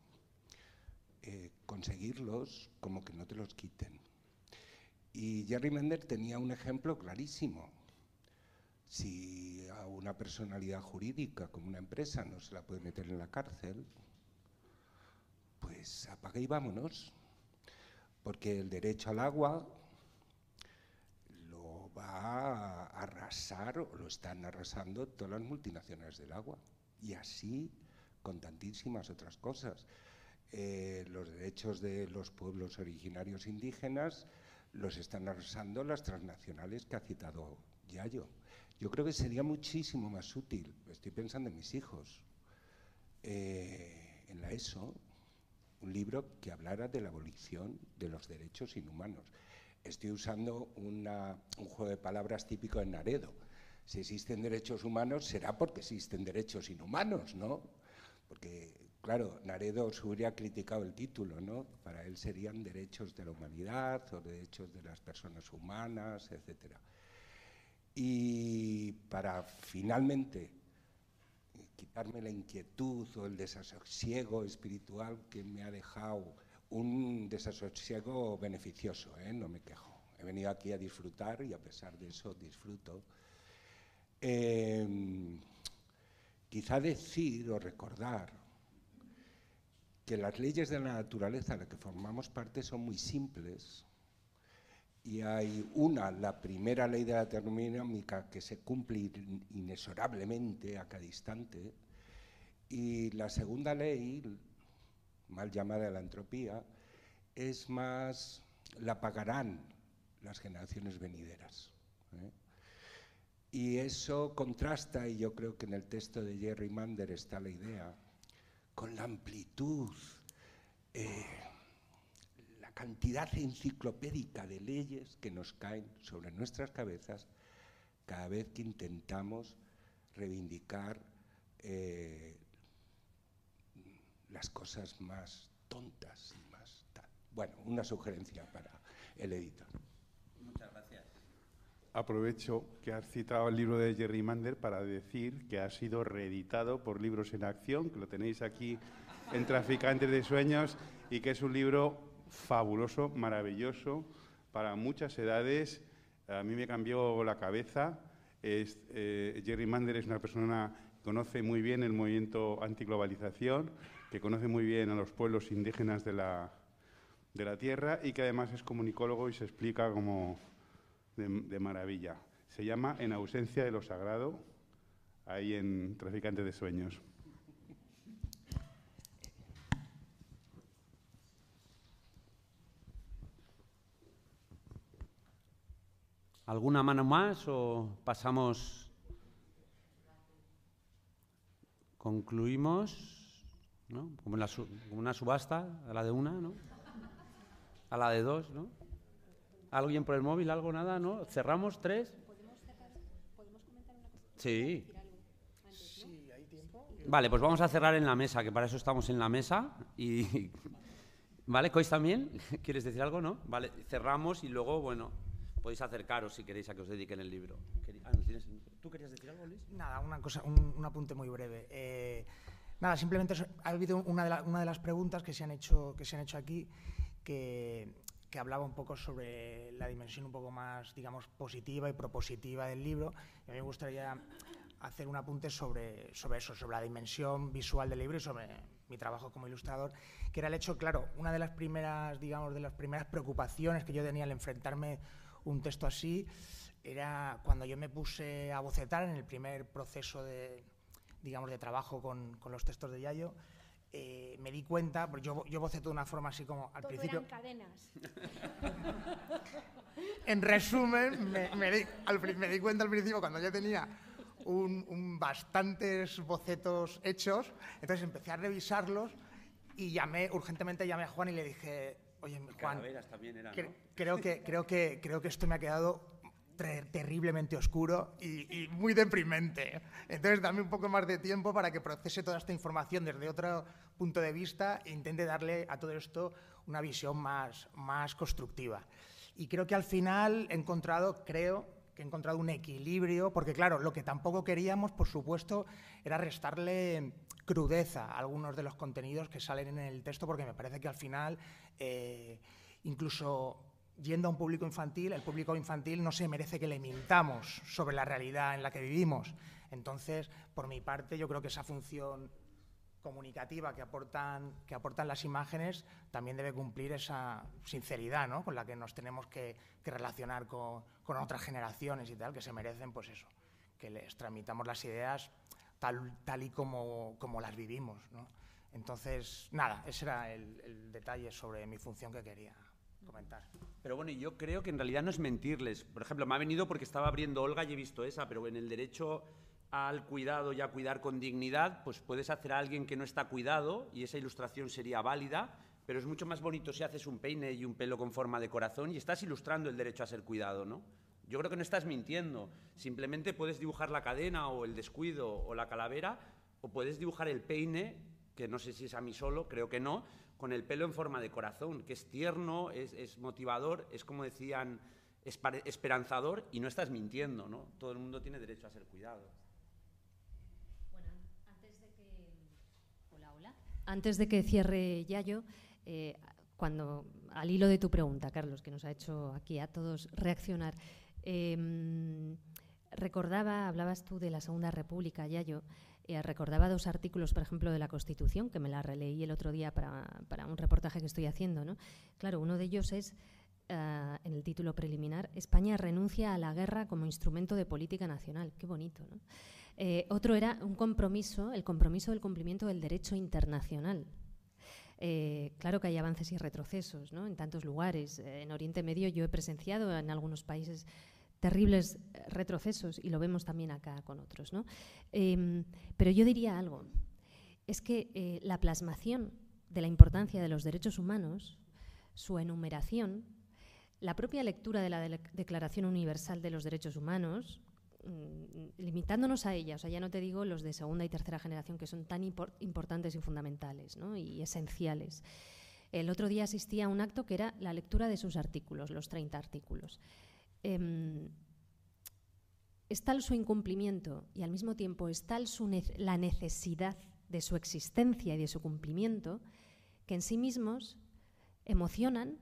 eh, conseguirlos como que no te los quiten. Y Jerry Mender tenía un ejemplo clarísimo. Si a una personalidad jurídica como una empresa no se la puede meter en la cárcel, pues apaga y vámonos. Porque el derecho al agua lo va a arrasar o lo están arrasando todas las multinacionales del agua. Y así con tantísimas otras cosas. Eh, los derechos de los pueblos originarios indígenas los están arrasando las transnacionales que ha citado Yayo. Yo creo que sería muchísimo más útil, estoy pensando en mis hijos, eh, en la ESO, un libro que hablara de la abolición de los derechos inhumanos. Estoy usando un juego de palabras típico en Naredo. Si existen derechos humanos será porque existen derechos inhumanos, ¿no? Porque, claro, Naredo hubiera criticado el título, ¿no? Para él serían derechos de la humanidad o derechos de las personas humanas, etc. Y para finalmente quitarme la inquietud o el desasosiego espiritual que me ha dejado un desasosiego beneficioso, ¿eh? no me quejo. He venido aquí a disfrutar y a pesar de eso disfruto. Em, quizá decir o recordar que las leyes de la naturaleza de las que formamos parte son muy simples y hay una, la primera ley de la termodinámica que se cumple inexorablemente a cada instante y la segunda ley, mal llamada la entropía, es más, la pagarán las generaciones venideras. ¿eh? Y eso contrasta, y yo creo que en el texto de Jerry Mander está la idea, con la amplitud, eh, la cantidad enciclopédica de leyes que nos caen sobre nuestras cabezas cada vez que intentamos reivindicar eh, las cosas más tontas y más tal. Bueno, una sugerencia para el editor. Aprovecho que has citado el libro de Jerry Mander para decir que ha sido reeditado por Libros en Acción, que lo tenéis aquí en Traficantes de Sueños y que es un libro fabuloso, maravilloso, para muchas edades. A mí me cambió la cabeza. Eh, Jerry Mander es una persona que conoce muy bien el movimiento antiglobalización, que conoce muy bien a los pueblos indígenas de la, de la tierra y que además es comunicólogo y se explica como de, maravilla. Se llama En ausencia de lo sagrado, ahí en Traficantes de Sueños. ¿Alguna mano más o pasamos? Concluimos. ¿no? Como, una subasta, a la de una, ¿no? A la de dos, ¿no? ¿Alguien por el móvil? ¿Algo? ¿Nada? ¿No? ¿Cerramos? ¿Tres? ¿Podemos comentar una cosa? Sí. Sí, hay tiempo. Vale, pues vamos a cerrar en la mesa, que para eso estamos en la mesa. Y, ¿Vale? ¿Cois también? ¿Quieres decir algo, no? Vale, cerramos y luego, bueno, podéis acercaros si queréis a que os dediquen el libro. Ah, ¿Tú querías decir algo, Luis? Nada, una cosa, un, un apunte muy breve. Eh, Nada, simplemente ha habido una de, una de, las preguntas que se han hecho, que se han hecho aquí que, que, hablaba un poco sobre la dimensión un poco más, digamos, positiva y propositiva del libro. Y a mí me gustaría hacer un apunte sobre, sobre eso, sobre la dimensión visual del libro y sobre mi trabajo como ilustrador, que era el hecho, claro, una de las primeras, digamos, de las primeras preocupaciones que yo tenía al enfrentarme un texto así, era cuando yo me puse a bocetar en el primer proceso de, digamos, de trabajo con, con los textos de Yayo, eh, me di cuenta, porque yo, yo boceto de una forma así como al Todo principio. Eran cadenas. en resumen, me, me, di, al, me, di, cuenta al principio cuando ya tenía un, un, bastantes bocetos hechos, entonces empecé a revisarlos y llamé, urgentemente llamé a Juan y le dije, oye, Juan, creo, que, creo, que, creo que esto me ha quedado terriblemente oscuro y, y, muy deprimente. Entonces, dame un poco más de tiempo para que procese toda esta información desde otro punto de vista e intente darle a todo esto una visión más, más constructiva. Y creo que al final he encontrado, creo, que he encontrado un equilibrio, porque claro, lo que tampoco queríamos, por supuesto, era restarle crudeza a algunos de los contenidos que salen en el texto, porque me parece que al final, eh, incluso yendo a un público infantil, el público infantil no se merece que le mintamos sobre la realidad en la que vivimos. Entonces, por mi parte, yo creo que esa función comunicativa que aportan, que aportan las imágenes también debe cumplir esa sinceridad ¿no? con la que nos tenemos que, relacionar con, otras generaciones y tal, que se merecen, pues eso, que les tramitamos las ideas tal, tal y como, como las vivimos. ¿no? Entonces, nada, ese era el, detalle sobre mi función que quería comentar. Pero bueno, yo creo que en realidad no es mentirles. Por ejemplo, me ha venido porque estaba abriendo Olga y he visto esa, pero en el derecho al cuidado y a cuidar con dignidad, pues puedes hacer a alguien que no está cuidado y esa ilustración sería válida, pero es mucho más bonito si haces un peine y un pelo con forma de corazón y estás ilustrando el derecho a ser cuidado, ¿no? Yo creo que no estás mintiendo, simplemente puedes dibujar la cadena o el descuido o la calavera o puedes dibujar el peine, que no sé si es a mí solo, creo que no, con el pelo en forma de corazón, que es tierno, es, motivador, es como decían, esperanzador y no estás mintiendo, ¿no? Todo el mundo tiene derecho a ser cuidado. Antes de que cierre Yayo, eh, cuando, al hilo de tu pregunta, Carlos, que nos ha hecho aquí a todos reaccionar, em, recordaba, hablabas tú de la Segunda República, Yayo, eh, recordaba dos artículos, por ejemplo, de la Constitución, que me la releí el otro día para, un reportaje que estoy haciendo. Claro, uno de ellos es, eh, en el título preliminar, España renuncia a la guerra como instrumento de política nacional. Qué bonito, ¿no? Eh, otro era un compromiso, el compromiso del cumplimiento del derecho internacional. Eh, claro que hay avances y retrocesos ¿no? en tantos lugares. Eh, en Oriente Medio yo he presenciado en algunos países terribles retrocesos y lo vemos también acá con otros. ¿no? Em, pero yo diría algo, es que la plasmación de la importancia de los derechos humanos, su enumeración, la propia lectura de la Declaración Universal de los Derechos Humanos, Mm, limitándonos a ella, o sea, ya no te digo los de segunda y tercera generación que son tan importantes y fundamentales y esenciales. El otro día asistí a un acto que era la lectura de sus artículos, los 30 artículos. Eh, es tal su incumplimiento y al mismo tiempo es tal su la necesidad de su existencia y de su cumplimiento que en sí mismos emocionan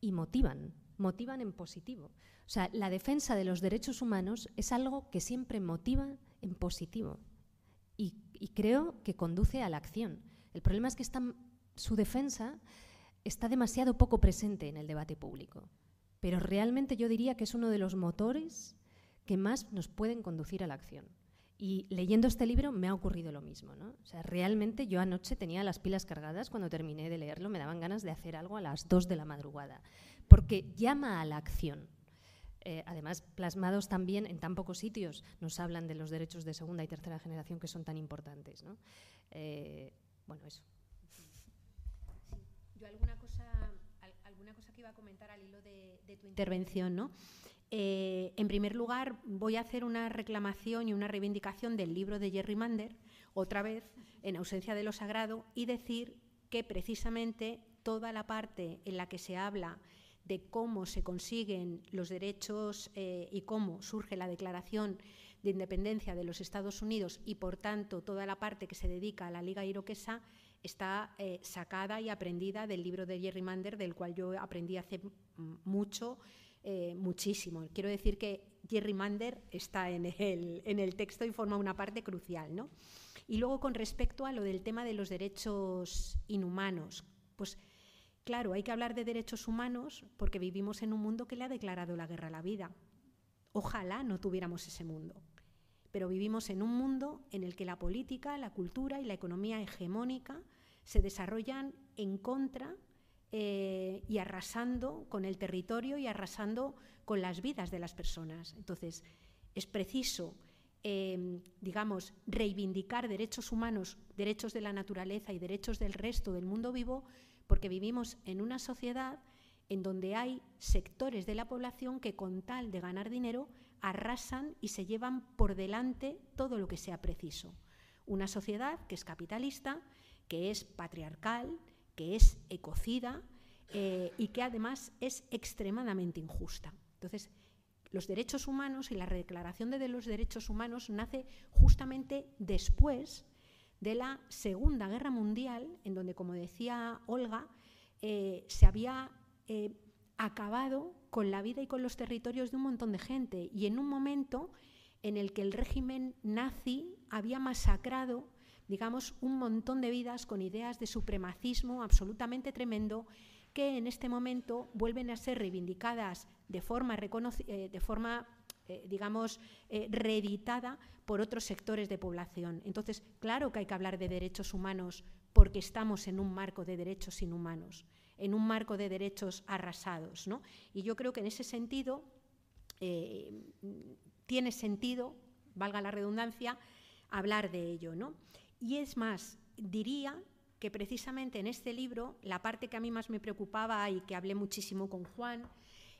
y motivan, motivan en positivo. O sea, la defensa de los derechos humanos es algo que siempre motiva en positivo y, creo que conduce a la acción. El problema es que su defensa está demasiado poco presente en el debate público, pero realmente yo diría que es uno de los motores que más nos pueden conducir a la acción. Y leyendo este libro me ha ocurrido lo mismo. ¿no? O sea, realmente yo anoche tenía las pilas cargadas cuando terminé de leerlo, me daban ganas de hacer algo a las 2 de la madrugada, porque llama a la acción. Eh, además plasmados también en tan pocos sitios, nos hablan de los derechos de segunda y tercera generación que son tan importantes. ¿no? Eh, bueno, eso. Yo cosa, alguna cosa que a comentar al hilo de, tu intervención, ¿no? Eh, en primer lugar, voy a hacer una reclamación y una reivindicación del libro de Jerry Mander, otra vez en ausencia de lo sagrado, y decir que precisamente toda la parte en la que se habla de cómo se consiguen los derechos eh, y cómo surge la Declaración de Independencia de los Estados Unidos y, por tanto, toda la parte que se dedica a la Liga Iroquesa está eh, sacada y aprendida del libro de Jerry Mander, del cual yo aprendí hace mucho, eh, muchísimo. Quiero decir que Jerry Mander está en el, en el texto y forma una parte crucial. ¿no? Y luego, con respecto a lo del tema de los derechos inhumanos, pues Claro, hay que hablar de derechos humanos porque vivimos en un mundo que le ha declarado la guerra a la vida. Ojalá no tuviéramos ese mundo. Pero vivimos en un mundo en el que la política, la cultura y la economía hegemónica se desarrollan en contra eh, y arrasando con el territorio y arrasando con las vidas de las personas. Entonces, es preciso, eh, digamos, reivindicar derechos humanos, derechos de la naturaleza y derechos del resto del mundo vivo porque vivimos en una sociedad en donde hay sectores de la población que con tal de ganar dinero arrasan y se llevan por delante todo lo que sea preciso. Una sociedad que es capitalista, que es patriarcal, que es ecocida eh, y que además es extremadamente injusta. Entonces, los derechos humanos y la Declaración de los Derechos Humanos nace justamente después de la Segunda Guerra Mundial, en donde, como decía Olga, eh, se había eh, acabado con la vida y con los territorios de un montón de gente y en un momento en el que el régimen nazi había masacrado, digamos, un montón de vidas con ideas de supremacismo absolutamente tremendo que en este momento vuelven a ser reivindicadas de forma, eh, de forma eh, digamos, eh, reeditada por otros sectores de población. Entonces, claro que hay que hablar de derechos humanos porque estamos en un marco de derechos inhumanos, en un marco de derechos arrasados. ¿no? Y yo creo que en ese sentido tiene sentido, valga la redundancia, hablar de ello. ¿no? Y es más, diría que precisamente en este libro, la parte que a mí más me preocupaba y que hablé muchísimo con Juan,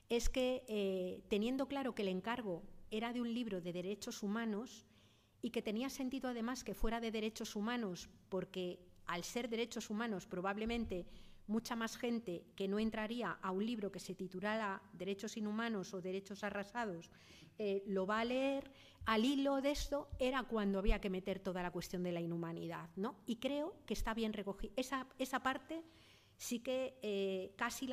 es que eh, teniendo claro que el encargo era de un libro de derechos humanos y que tenía sentido además que fuera de derechos humanos, porque al ser derechos humanos probablemente mucha más gente que no entraría a un libro que se titulara Derechos Inhumanos o Derechos Arrasados eh, lo va a leer, al hilo de esto era cuando había que meter toda la cuestión de la inhumanidad. ¿no? Y creo que está bien recogida. Esa, esa parte sí que eh, casi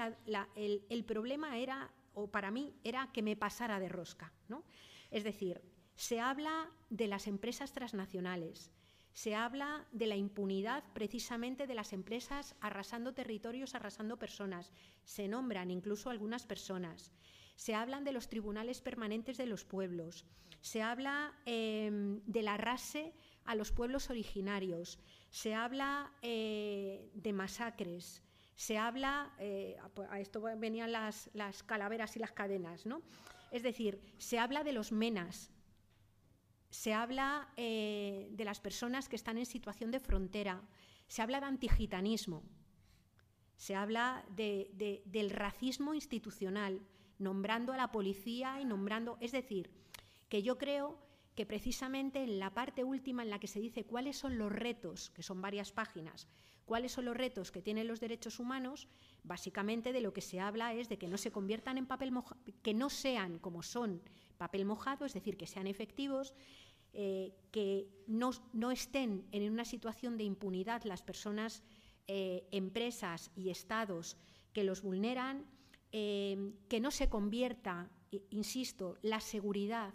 el, el, problema era, o para mí, era que me pasara de rosca. ¿no? Es decir, se habla de las empresas transnacionales, se habla de la impunidad precisamente de las empresas arrasando territorios, arrasando personas, se nombran incluso algunas personas. Se hablan de los tribunales permanentes de los pueblos, se habla em, del arrase a los pueblos originarios, se habla eh, de masacres, se habla, eh, a esto venían las, calaveras y las cadenas, ¿no? Es decir, se habla de los menas, se habla eh, de las personas que están en situación de frontera, se habla de antigitanismo, se habla del racismo institucional, nombrando a la policía y nombrando, es decir, que yo creo que precisamente en la parte última en la que se dice cuáles son los retos, que son varias páginas, cuáles son los retos que tienen los derechos humanos, básicamente de lo que se habla es de que no se conviertan en papel mojado, que no sean como son papel mojado, es decir, que sean efectivos, eh, que no, estén en una situación de impunidad las personas, eh, empresas y estados que los vulneran, Em, que no se convierta, insisto, la seguridad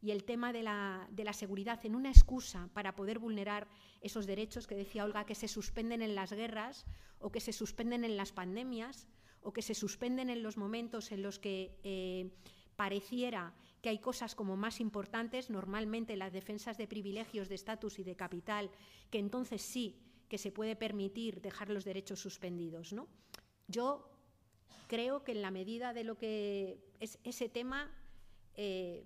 y el tema de la, seguridad en una excusa para poder vulnerar esos derechos que decía Olga, que se suspenden en las guerras o que se suspenden en las pandemias o que se suspenden en los momentos en los que eh, pareciera que hay cosas como más importantes, normalmente las defensas de privilegios, de estatus y de capital, que entonces sí que se puede permitir dejar los derechos suspendidos. ¿no? Yo creo que en la medida de lo que es ese tema eh,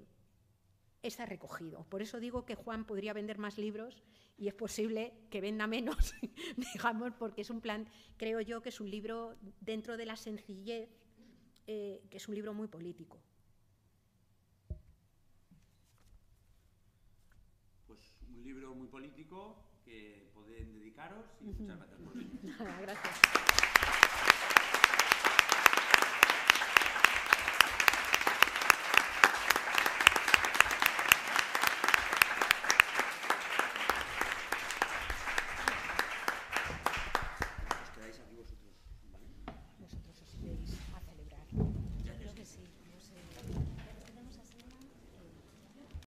está recogido. Por eso digo que Juan podría vender más libros y es posible que venda menos, digamos, porque es un plan, creo yo que es un libro dentro de la sencillez, eh, que es un libro muy político. Pues un libro muy político que pueden dedicaros y muchas gracias por venir. gracias.